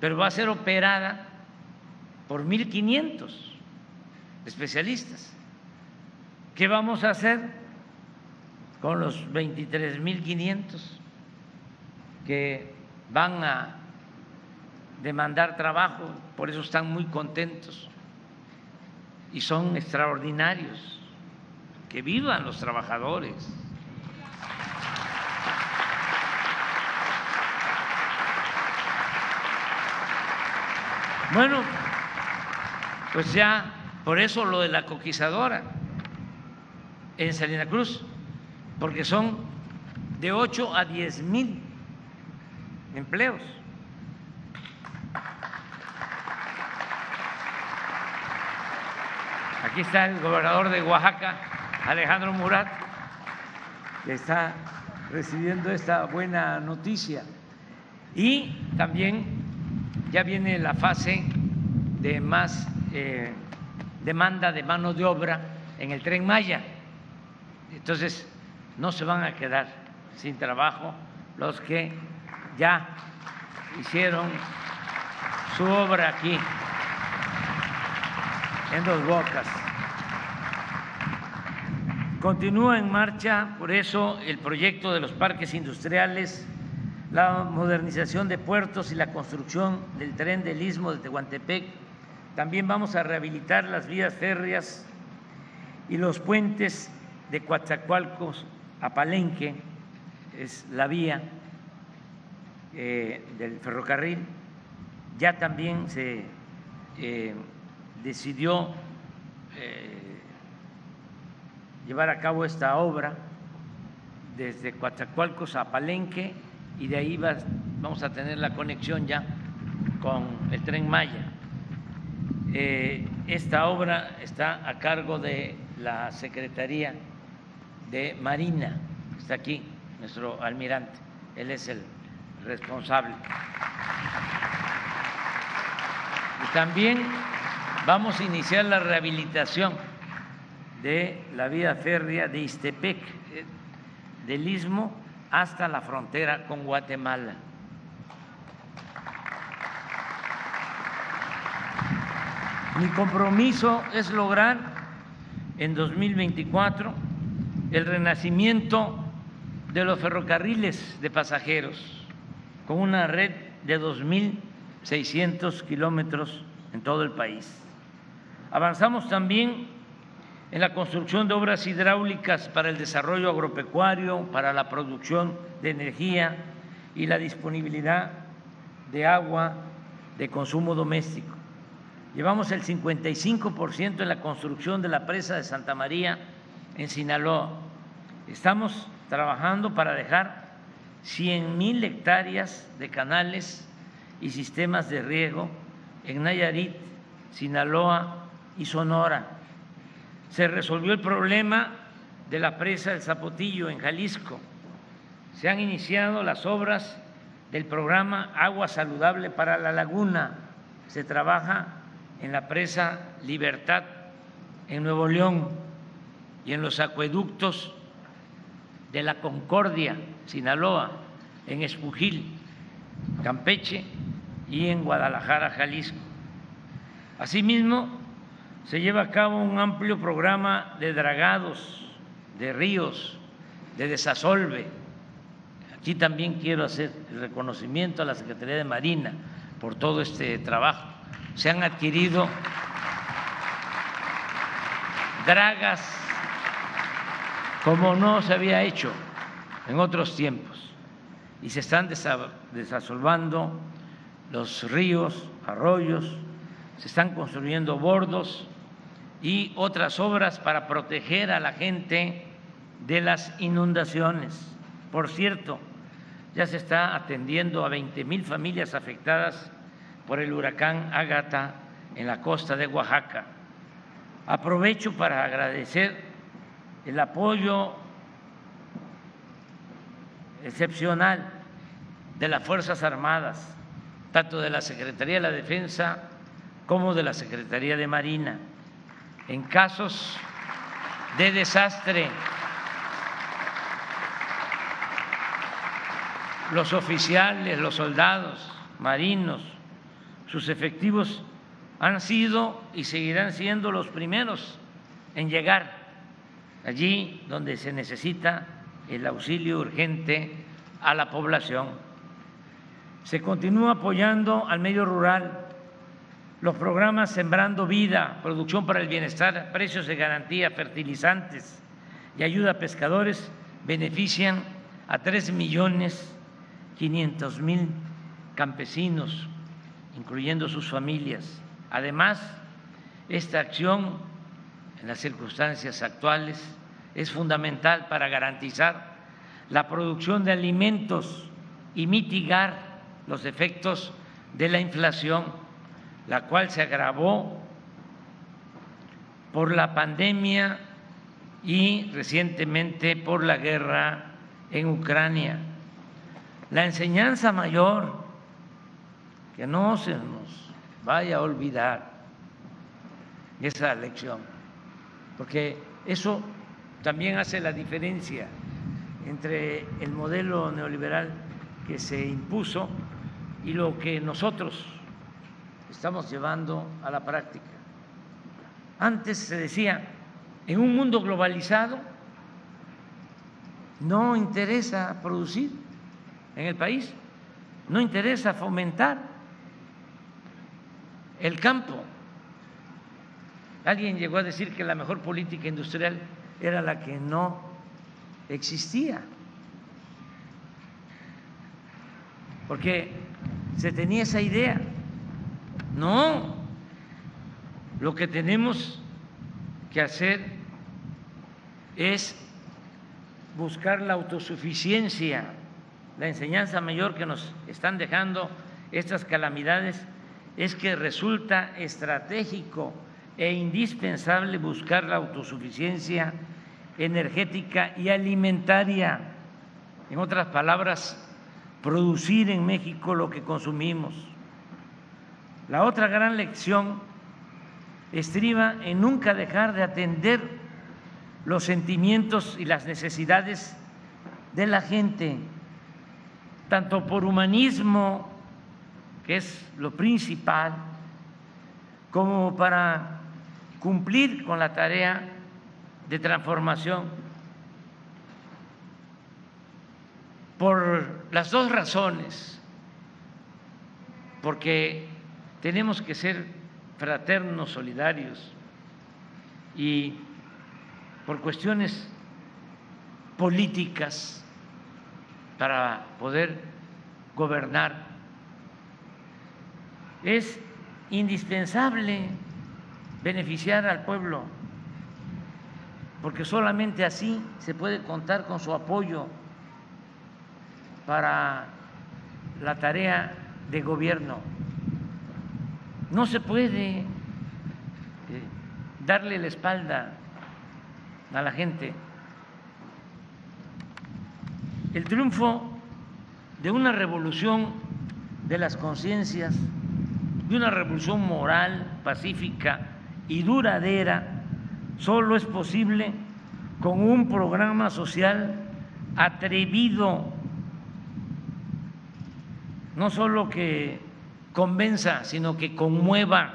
B: pero va a ser operada por 1.500 especialistas. ¿Qué vamos a hacer con los 23.500 que van a demandar trabajo? Por eso están muy contentos y son extraordinarios. Que vivan los trabajadores. Bueno, pues ya, por eso lo de la coquizadora en Salina Cruz, porque son de 8 a 10 mil empleos. Aquí está el gobernador de Oaxaca, Alejandro Murat, que está recibiendo esta buena noticia. Y también ya viene la fase de más eh, demanda de mano de obra en el tren Maya. Entonces, no se van a quedar sin trabajo los que ya hicieron su obra aquí en Dos Bocas. Continúa en marcha, por eso, el proyecto de los parques industriales, la modernización de puertos y la construcción del tren del istmo de Tehuantepec. También vamos a rehabilitar las vías férreas y los puentes de Coatzacoalcos a Palenque, es la vía eh, del ferrocarril. Ya también se eh, decidió eh, llevar a cabo esta obra desde Coatzacoalcos a Palenque y de ahí vamos a tener la conexión ya con el tren Maya. Eh, esta obra está a cargo de la Secretaría de Marina, está aquí nuestro almirante, él es el responsable. Y también Vamos a iniciar la rehabilitación de la vía férrea de Istepec, eh, del istmo hasta la frontera con Guatemala. Mi compromiso es lograr en 2024 el renacimiento de los ferrocarriles de pasajeros con una red de 2.600 kilómetros en todo el país. Avanzamos también en la construcción de obras hidráulicas para el desarrollo agropecuario, para la producción de energía y la disponibilidad de agua de consumo doméstico. Llevamos el 55% en la construcción de la presa de Santa María en Sinaloa. Estamos trabajando para dejar 100 mil hectáreas de canales y sistemas de riego en Nayarit, Sinaloa y Sonora. Se resolvió el problema de la presa del Zapotillo en Jalisco. Se han iniciado las obras del programa Agua Saludable para la Laguna. Se trabaja en la presa Libertad en Nuevo León y en los acueductos de la Concordia, Sinaloa, en Espujil, Campeche y en Guadalajara, Jalisco. Asimismo, se lleva a cabo un amplio programa de dragados de ríos, de desasolve. Aquí también quiero hacer el reconocimiento a la Secretaría de Marina por todo este trabajo. Se han adquirido dragas como no se había hecho en otros tiempos y se están desasolvando los ríos, arroyos, se están construyendo bordos y otras obras para proteger a la gente de las inundaciones. Por cierto, ya se está atendiendo a 20 mil familias afectadas por el huracán Ágata en la costa de Oaxaca. Aprovecho para agradecer el apoyo excepcional de las Fuerzas Armadas, tanto de la Secretaría de la Defensa como de la Secretaría de Marina, en casos de desastre. Los oficiales, los soldados, marinos, sus efectivos han sido y seguirán siendo los primeros en llegar allí donde se necesita el auxilio urgente a la población. Se continúa apoyando al medio rural, los programas Sembrando Vida, Producción para el Bienestar, Precios de Garantía, Fertilizantes y Ayuda a Pescadores benefician a tres millones quinientos mil campesinos, incluyendo sus familias. Además, esta acción en las circunstancias actuales es fundamental para garantizar la producción de alimentos y mitigar los efectos de la inflación, la cual se agravó por la pandemia y recientemente por la guerra en Ucrania. La enseñanza mayor, que no se nos vaya a olvidar esa lección, porque eso también hace la diferencia entre el modelo neoliberal que se impuso y lo que nosotros estamos llevando a la práctica. Antes se decía, en un mundo globalizado no interesa producir en el país, no interesa fomentar el campo. Alguien llegó a decir que la mejor política industrial era la que no existía, porque se tenía esa idea. No, lo que tenemos que hacer es buscar la autosuficiencia, la enseñanza mayor que nos están dejando estas calamidades es que resulta estratégico e indispensable buscar la autosuficiencia energética y alimentaria. En otras palabras, producir en México lo que consumimos. La otra gran lección estriba en nunca dejar de atender los sentimientos y las necesidades de la gente, tanto por humanismo, que es lo principal, como para cumplir con la tarea de transformación. Por las dos razones, porque tenemos que ser fraternos, solidarios y por cuestiones políticas para poder gobernar. Es indispensable beneficiar al pueblo, porque solamente así se puede contar con su apoyo para la tarea de gobierno. No se puede eh, darle la espalda a la gente. El triunfo de una revolución de las conciencias, de una revolución moral, pacífica, y duradera solo es posible con un programa social atrevido, no solo que convenza, sino que conmueva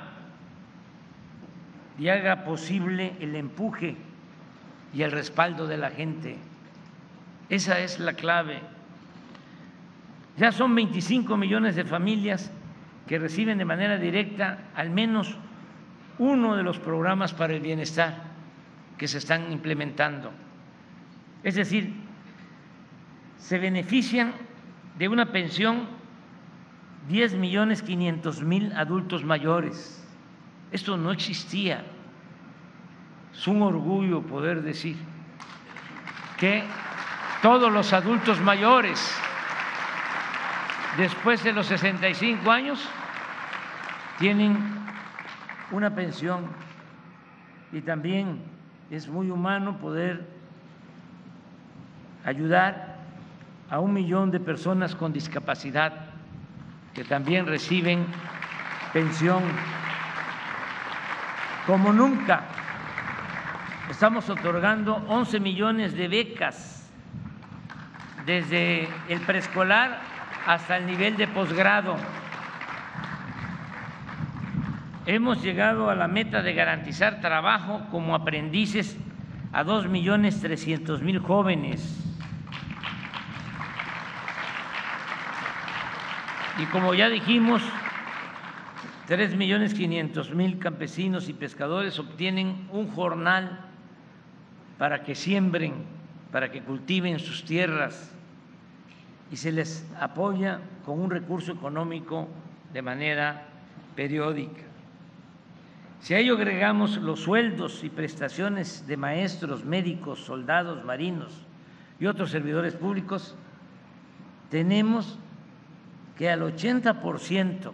B: y haga posible el empuje y el respaldo de la gente. Esa es la clave. Ya son 25 millones de familias que reciben de manera directa al menos uno de los programas para el bienestar que se están implementando. Es decir, se benefician de una pensión 10 millones 500 mil adultos mayores. Esto no existía. Es un orgullo poder decir que todos los adultos mayores después de los 65 años tienen una pensión y también es muy humano poder ayudar a un millón de personas con discapacidad que también reciben pensión. Como nunca, estamos otorgando 11 millones de becas desde el preescolar hasta el nivel de posgrado. Hemos llegado a la meta de garantizar trabajo como aprendices a dos millones trescientos mil jóvenes. Y como ya dijimos, tres millones quinientos mil campesinos y pescadores obtienen un jornal para que siembren, para que cultiven sus tierras y se les apoya con un recurso económico de manera periódica. Si a ello agregamos los sueldos y prestaciones de maestros, médicos, soldados, marinos y otros servidores públicos, tenemos que al 80%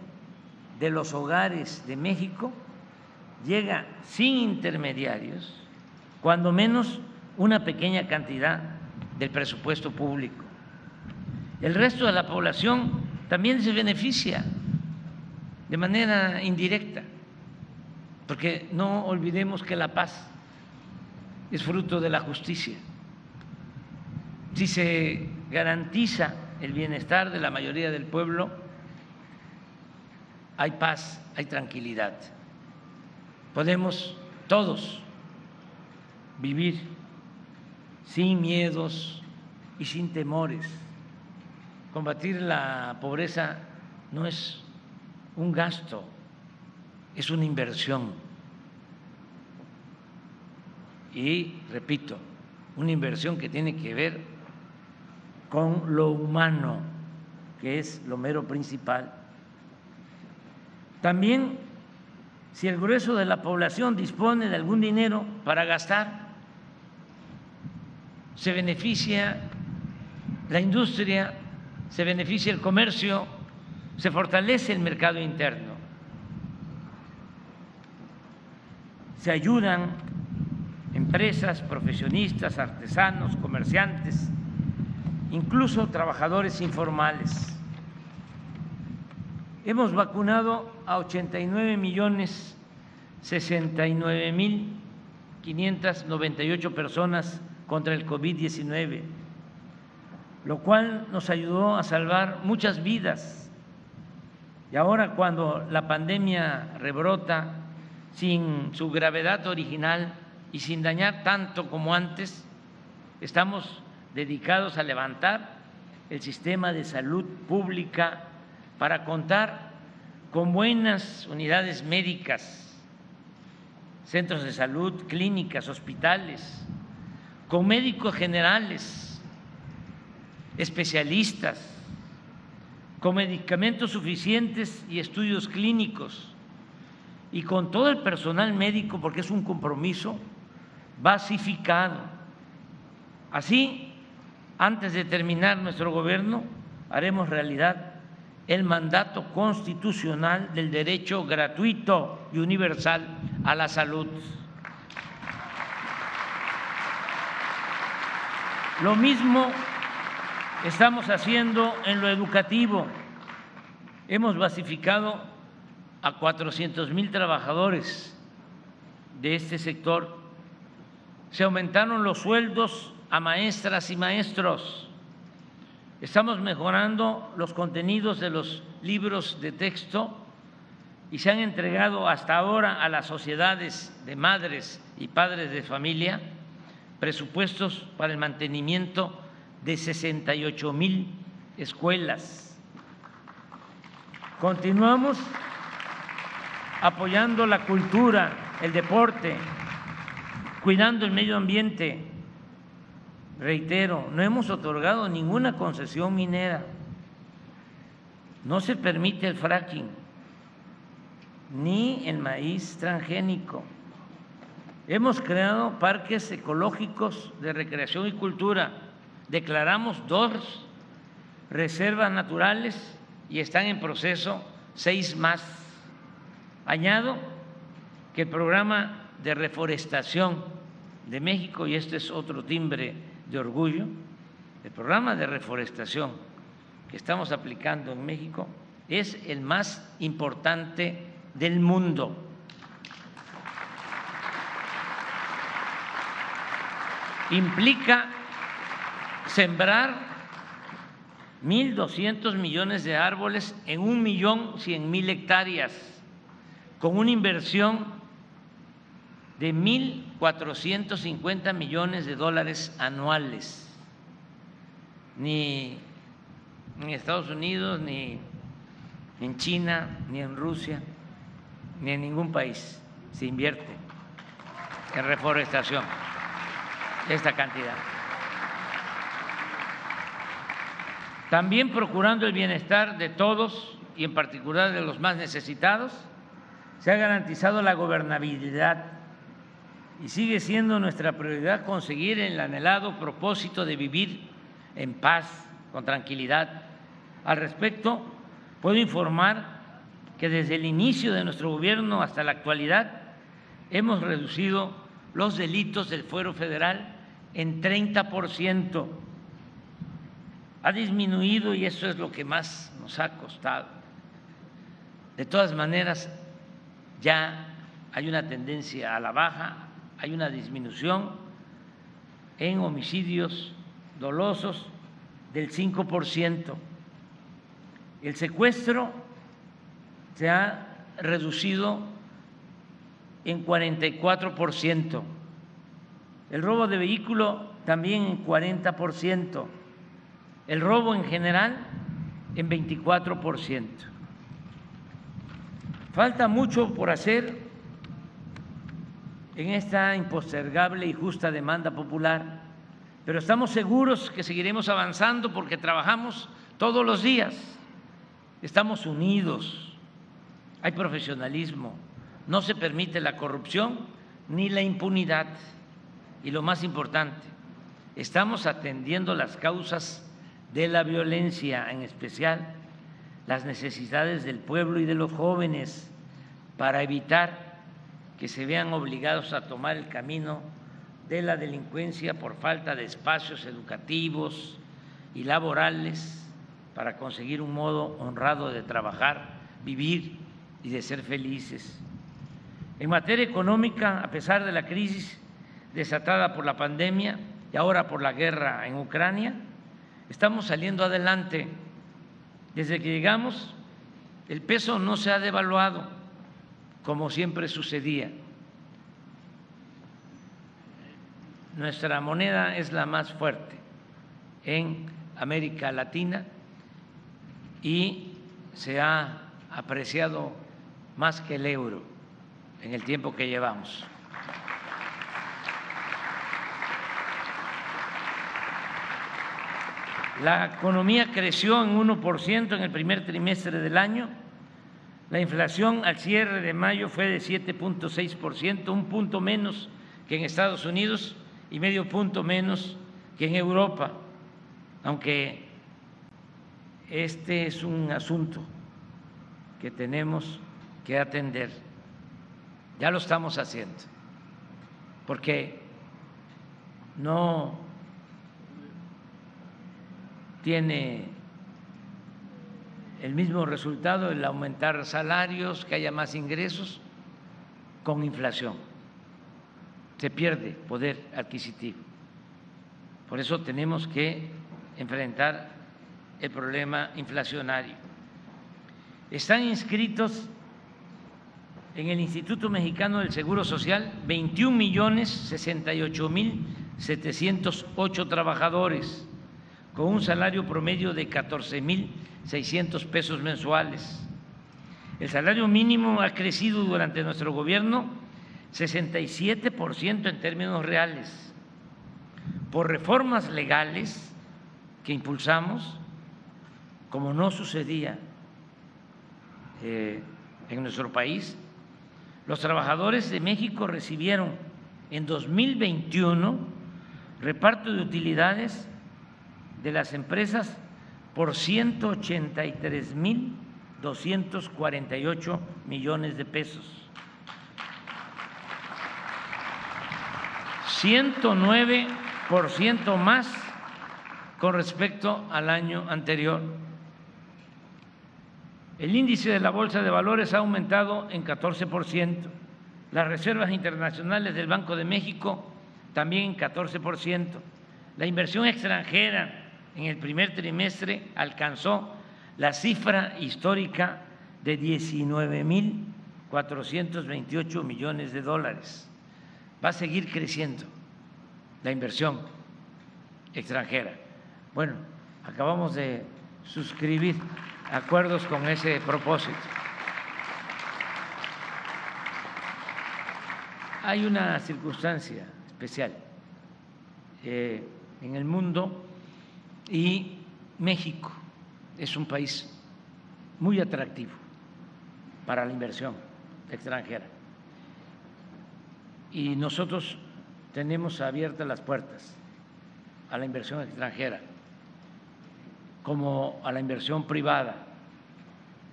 B: de los hogares de México llega sin intermediarios, cuando menos una pequeña cantidad del presupuesto público. El resto de la población también se beneficia de manera indirecta, porque no olvidemos que la paz es fruto de la justicia. Si se garantiza el bienestar de la mayoría del pueblo, hay paz, hay tranquilidad. Podemos todos vivir sin miedos y sin temores. Combatir la pobreza no es un gasto, es una inversión. Y, repito, una inversión que tiene que ver con lo humano, que es lo mero principal. También, si el grueso de la población dispone de algún dinero para gastar, se beneficia la industria, se beneficia el comercio, se fortalece el mercado interno, se ayudan empresas, profesionistas, artesanos, comerciantes, incluso trabajadores informales. Hemos vacunado a 89 millones 69 mil 598 personas contra el COVID-19, lo cual nos ayudó a salvar muchas vidas. Y ahora cuando la pandemia rebrota sin su gravedad original y sin dañar tanto como antes, estamos dedicados a levantar el sistema de salud pública para contar con buenas unidades médicas, centros de salud, clínicas, hospitales, con médicos generales, especialistas, con medicamentos suficientes y estudios clínicos, y con todo el personal médico, porque es un compromiso basificado. Así, antes de terminar nuestro gobierno, haremos realidad el mandato constitucional del derecho gratuito y universal a la salud. Lo mismo estamos haciendo en lo educativo. Hemos basificado a 400 mil trabajadores de este sector. Se aumentaron los sueldos a maestras y maestros. Estamos mejorando los contenidos de los libros de texto y se han entregado hasta ahora a las sociedades de madres y padres de familia presupuestos para el mantenimiento de 68 mil escuelas. Continuamos apoyando la cultura, el deporte, cuidando el medio ambiente. Reitero, no hemos otorgado ninguna concesión minera. No se permite el fracking, ni el maíz transgénico Hemos creado parques ecológicos de recreación y cultura declaramos dos reservas naturales y están en proceso seis más. Añado que el programa de reforestación de México, y este es otro timbre de orgullo, el programa de reforestación que estamos aplicando en México es el más importante del mundo. Implica sembrar 1.200 millones de árboles en un millón cien mil hectáreas, con una inversión de 1.450 millones de dólares anuales. Ni en Estados Unidos, ni en China, ni en Rusia, ni en ningún país se invierte en reforestación esta cantidad. También procurando el bienestar de todos y en particular de los más necesitados, se ha garantizado la gobernabilidad y sigue siendo nuestra prioridad conseguir el anhelado propósito de vivir en paz, con tranquilidad. Al respecto, puedo informar que desde el inicio de nuestro gobierno hasta la actualidad hemos reducido los delitos del fuero federal en 30 por ciento ha disminuido y eso es lo que más nos ha costado. De todas maneras, ya hay una tendencia a la baja, hay una disminución en homicidios dolosos del 5%. El secuestro se ha reducido en 44%. El robo de vehículo también en 40% el robo en general en 24%. Falta mucho por hacer en esta impostergable y justa demanda popular, pero estamos seguros que seguiremos avanzando porque trabajamos todos los días, estamos unidos, hay profesionalismo, no se permite la corrupción ni la impunidad. Y lo más importante, estamos atendiendo las causas de la violencia, en especial las necesidades del pueblo y de los jóvenes, para evitar que se vean obligados a tomar el camino de la delincuencia por falta de espacios educativos y laborales para conseguir un modo honrado de trabajar, vivir y de ser felices. En materia económica, a pesar de la crisis desatada por la pandemia y ahora por la guerra en Ucrania, estamos saliendo adelante. Desde que llegamos, el peso no se ha devaluado como siempre sucedía. Nuestra moneda es la más fuerte en América Latina y se ha apreciado más que el euro en el tiempo que llevamos. La economía creció en 1% en el primer trimestre del año. La inflación al cierre de mayo fue de 7.6%, un punto menos que en Estados Unidos y medio punto menos que en Europa, aunque este es un asunto que tenemos que atender. Ya lo estamos haciendo, porque no tiene el mismo resultado el aumentar salarios, que haya más ingresos con inflación. Se pierde poder adquisitivo. Por eso tenemos que enfrentar el problema inflacionario. Están inscritos en el Instituto Mexicano del Seguro Social 21 millones 68 mil 708 trabajadores con un salario promedio de 14.600 pesos mensuales. El salario mínimo ha crecido durante nuestro gobierno 67% en términos reales. Por reformas legales que impulsamos, como no sucedía eh, en nuestro país, los trabajadores de México recibieron en 2021 reparto de utilidades de las empresas por 183.248 millones de pesos. 109% más con respecto al año anterior. El índice de la Bolsa de Valores ha aumentado en 14%. Las reservas internacionales del Banco de México también en 14%. La inversión extranjera en el primer trimestre alcanzó la cifra histórica de 19.428 millones de dólares. Va a seguir creciendo la inversión extranjera. Bueno, acabamos de suscribir acuerdos con ese propósito. Hay una circunstancia especial eh, en el mundo y México es un país muy atractivo para la inversión extranjera. Y nosotros tenemos abiertas las puertas a la inversión extranjera como a la inversión privada,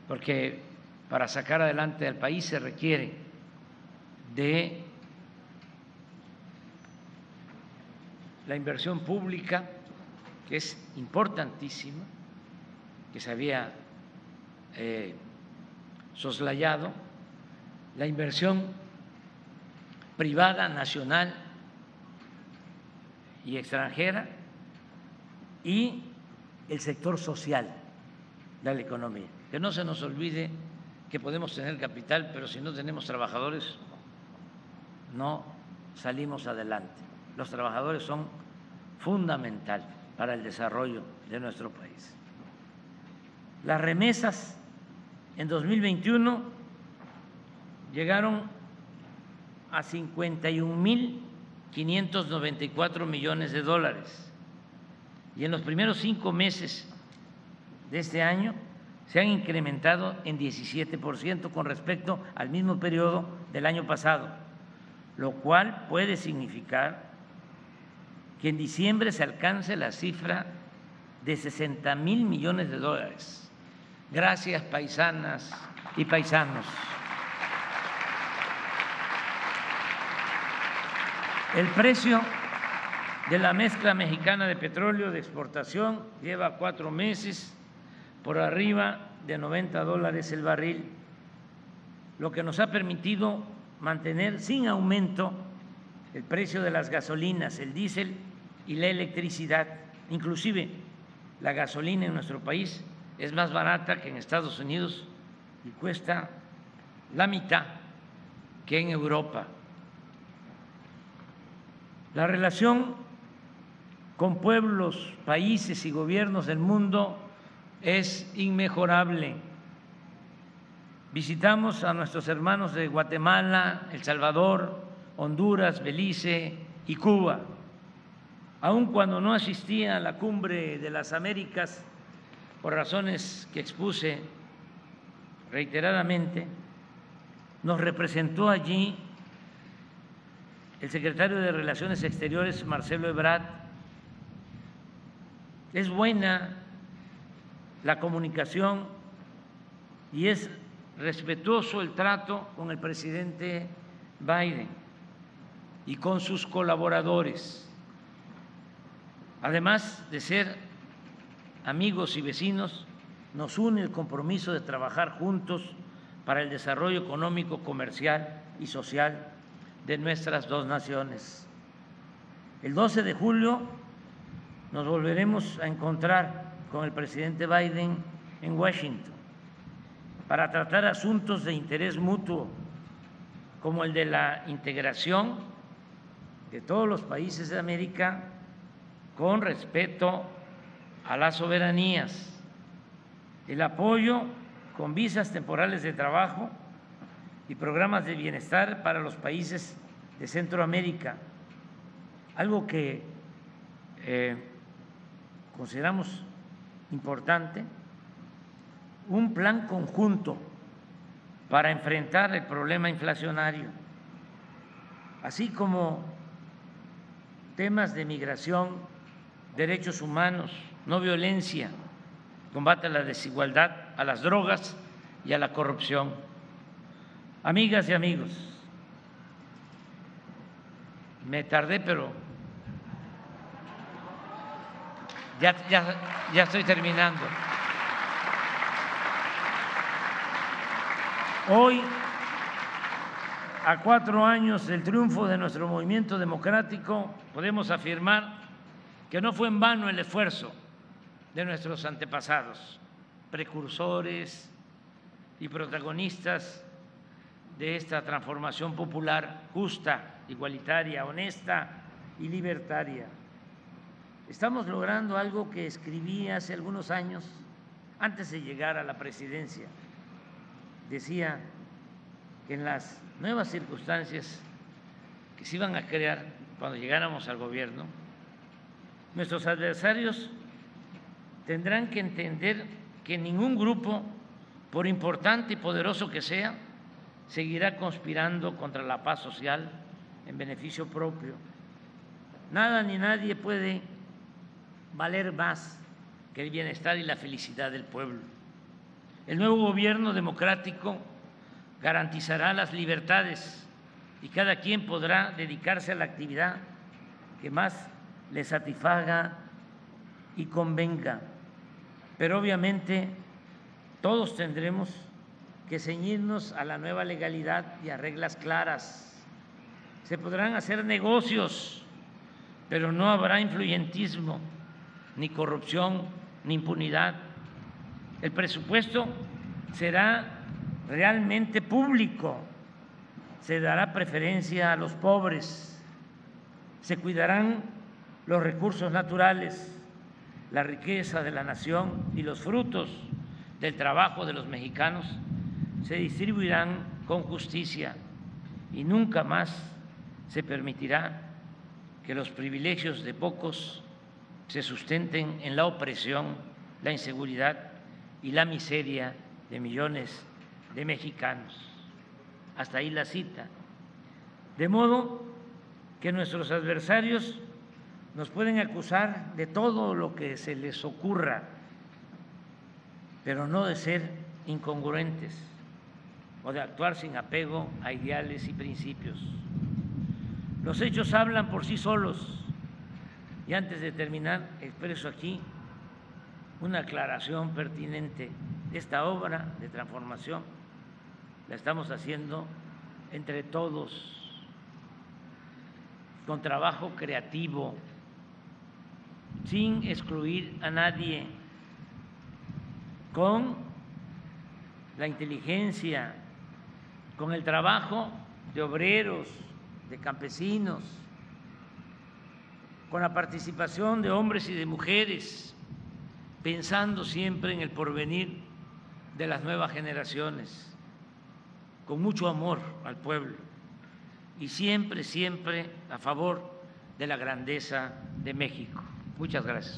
B: porque para sacar adelante al país se requiere de la inversión pública, que es importantísima, que se había eh, soslayado, la inversión privada, nacional y extranjera, y el sector social de la economía. Que no se nos olvide que podemos tener capital, pero si no tenemos trabajadores, no salimos adelante. Los trabajadores son fundamental para el desarrollo de nuestro país. Las remesas en 2021 llegaron a 51.594 millones de dólares y en los primeros cinco meses de este año se han incrementado en 17% con respecto al mismo periodo del año pasado, lo cual puede significar que en diciembre se alcance la cifra de 60 mil millones de dólares. Gracias, paisanas y paisanos. El precio de la mezcla mexicana de petróleo de exportación lleva cuatro meses por arriba de 90 dólares el barril, lo que nos ha permitido mantener sin aumento el precio de las gasolinas, el diésel y la electricidad. Inclusive la gasolina en nuestro país es más barata que en Estados Unidos y cuesta la mitad que en Europa. La relación con pueblos, países y gobiernos del mundo es inmejorable. Visitamos a nuestros hermanos de Guatemala, El Salvador, Honduras, Belice y Cuba. Aun cuando no asistía a la cumbre de las Américas, por razones que expuse reiteradamente, nos representó allí el secretario de Relaciones Exteriores, Marcelo Ebrard, es buena la comunicación y es respetuoso el trato con el presidente Biden y con sus colaboradores. Además de ser amigos y vecinos, nos une el compromiso de trabajar juntos para el desarrollo económico, comercial y social de nuestras dos naciones. El 12 de julio nos volveremos a encontrar con el presidente Biden en Washington para tratar asuntos de interés mutuo como el de la integración de todos los países de América con respeto a las soberanías, el apoyo con visas temporales de trabajo y programas de bienestar para los países de Centroamérica, algo que eh, consideramos importante un plan conjunto para enfrentar el problema inflacionario, así como temas de migración, derechos humanos no violencia, combate a la desigualdad, a las drogas y a la corrupción. Amigas y amigos, me tardé, pero ya, estoy terminando. Hoy, a cuatro años del triunfo de nuestro movimiento democrático, podemos afirmar que no fue en vano el esfuerzo de nuestros antepasados, precursores y protagonistas de esta transformación popular justa, igualitaria, honesta y libertaria. Estamos logrando algo que escribí hace algunos años, antes de llegar a la presidencia. Decía que en las nuevas circunstancias que se iban a crear cuando llegáramos al gobierno, nuestros adversarios tendrán que entender que ningún grupo, por importante y poderoso que sea, seguirá conspirando contra la paz social en beneficio propio. Nada ni nadie puede valer más que el bienestar y la felicidad del pueblo. El nuevo gobierno democrático garantizará las libertades y cada quien podrá dedicarse a la actividad que más le satisfaga y convenga. Pero obviamente todos tendremos que ceñirnos a la nueva legalidad y a reglas claras. Se podrán hacer negocios, pero no habrá influyentismo, ni corrupción, ni impunidad. El presupuesto será realmente público, se dará preferencia a los pobres, se cuidarán los recursos naturales, la riqueza de la nación y los frutos del trabajo de los mexicanos se distribuirán con justicia y nunca más se permitirá que los privilegios de pocos se sustenten en la opresión, la inseguridad y la miseria de millones de mexicanos. Hasta ahí la cita. De modo que nuestros adversarios nos pueden acusar de todo lo que se les ocurra, pero no de ser incongruentes o de actuar sin apego a ideales y principios. Los hechos hablan por sí solos. Y antes de terminar, expreso aquí una aclaración pertinente. Esta obra de transformación la estamos haciendo entre todos, con trabajo creativo, sin excluir a nadie, con la inteligencia, con el trabajo de obreros, de campesinos, con la participación de hombres y de mujeres, pensando siempre en el porvenir de las nuevas generaciones, con mucho amor al pueblo y siempre, siempre a favor de la grandeza de México. Muchas gracias.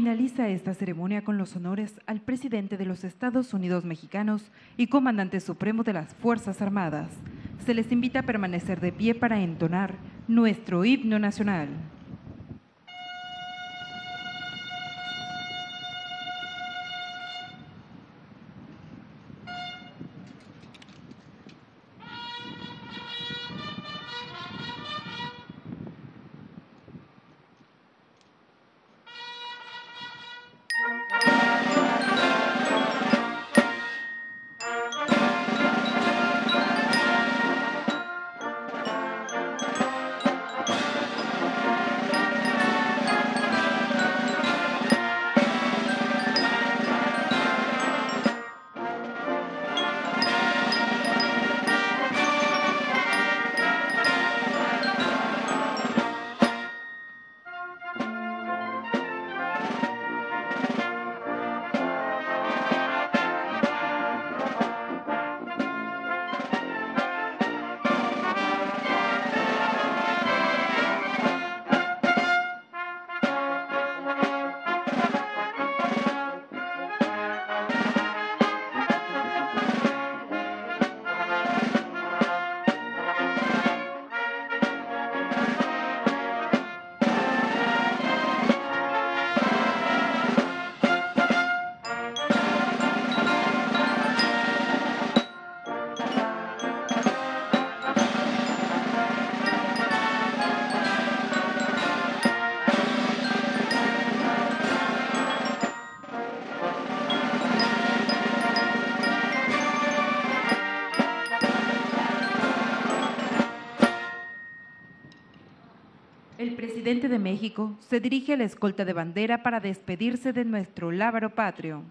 E: Finaliza esta ceremonia con los honores al presidente de los Estados Unidos mexicanos y comandante supremo de las Fuerzas Armadas. Se les invita a permanecer de pie para entonar nuestro himno nacional. Presidente de México se dirige a la escolta de bandera para despedirse de nuestro lábaro patrio.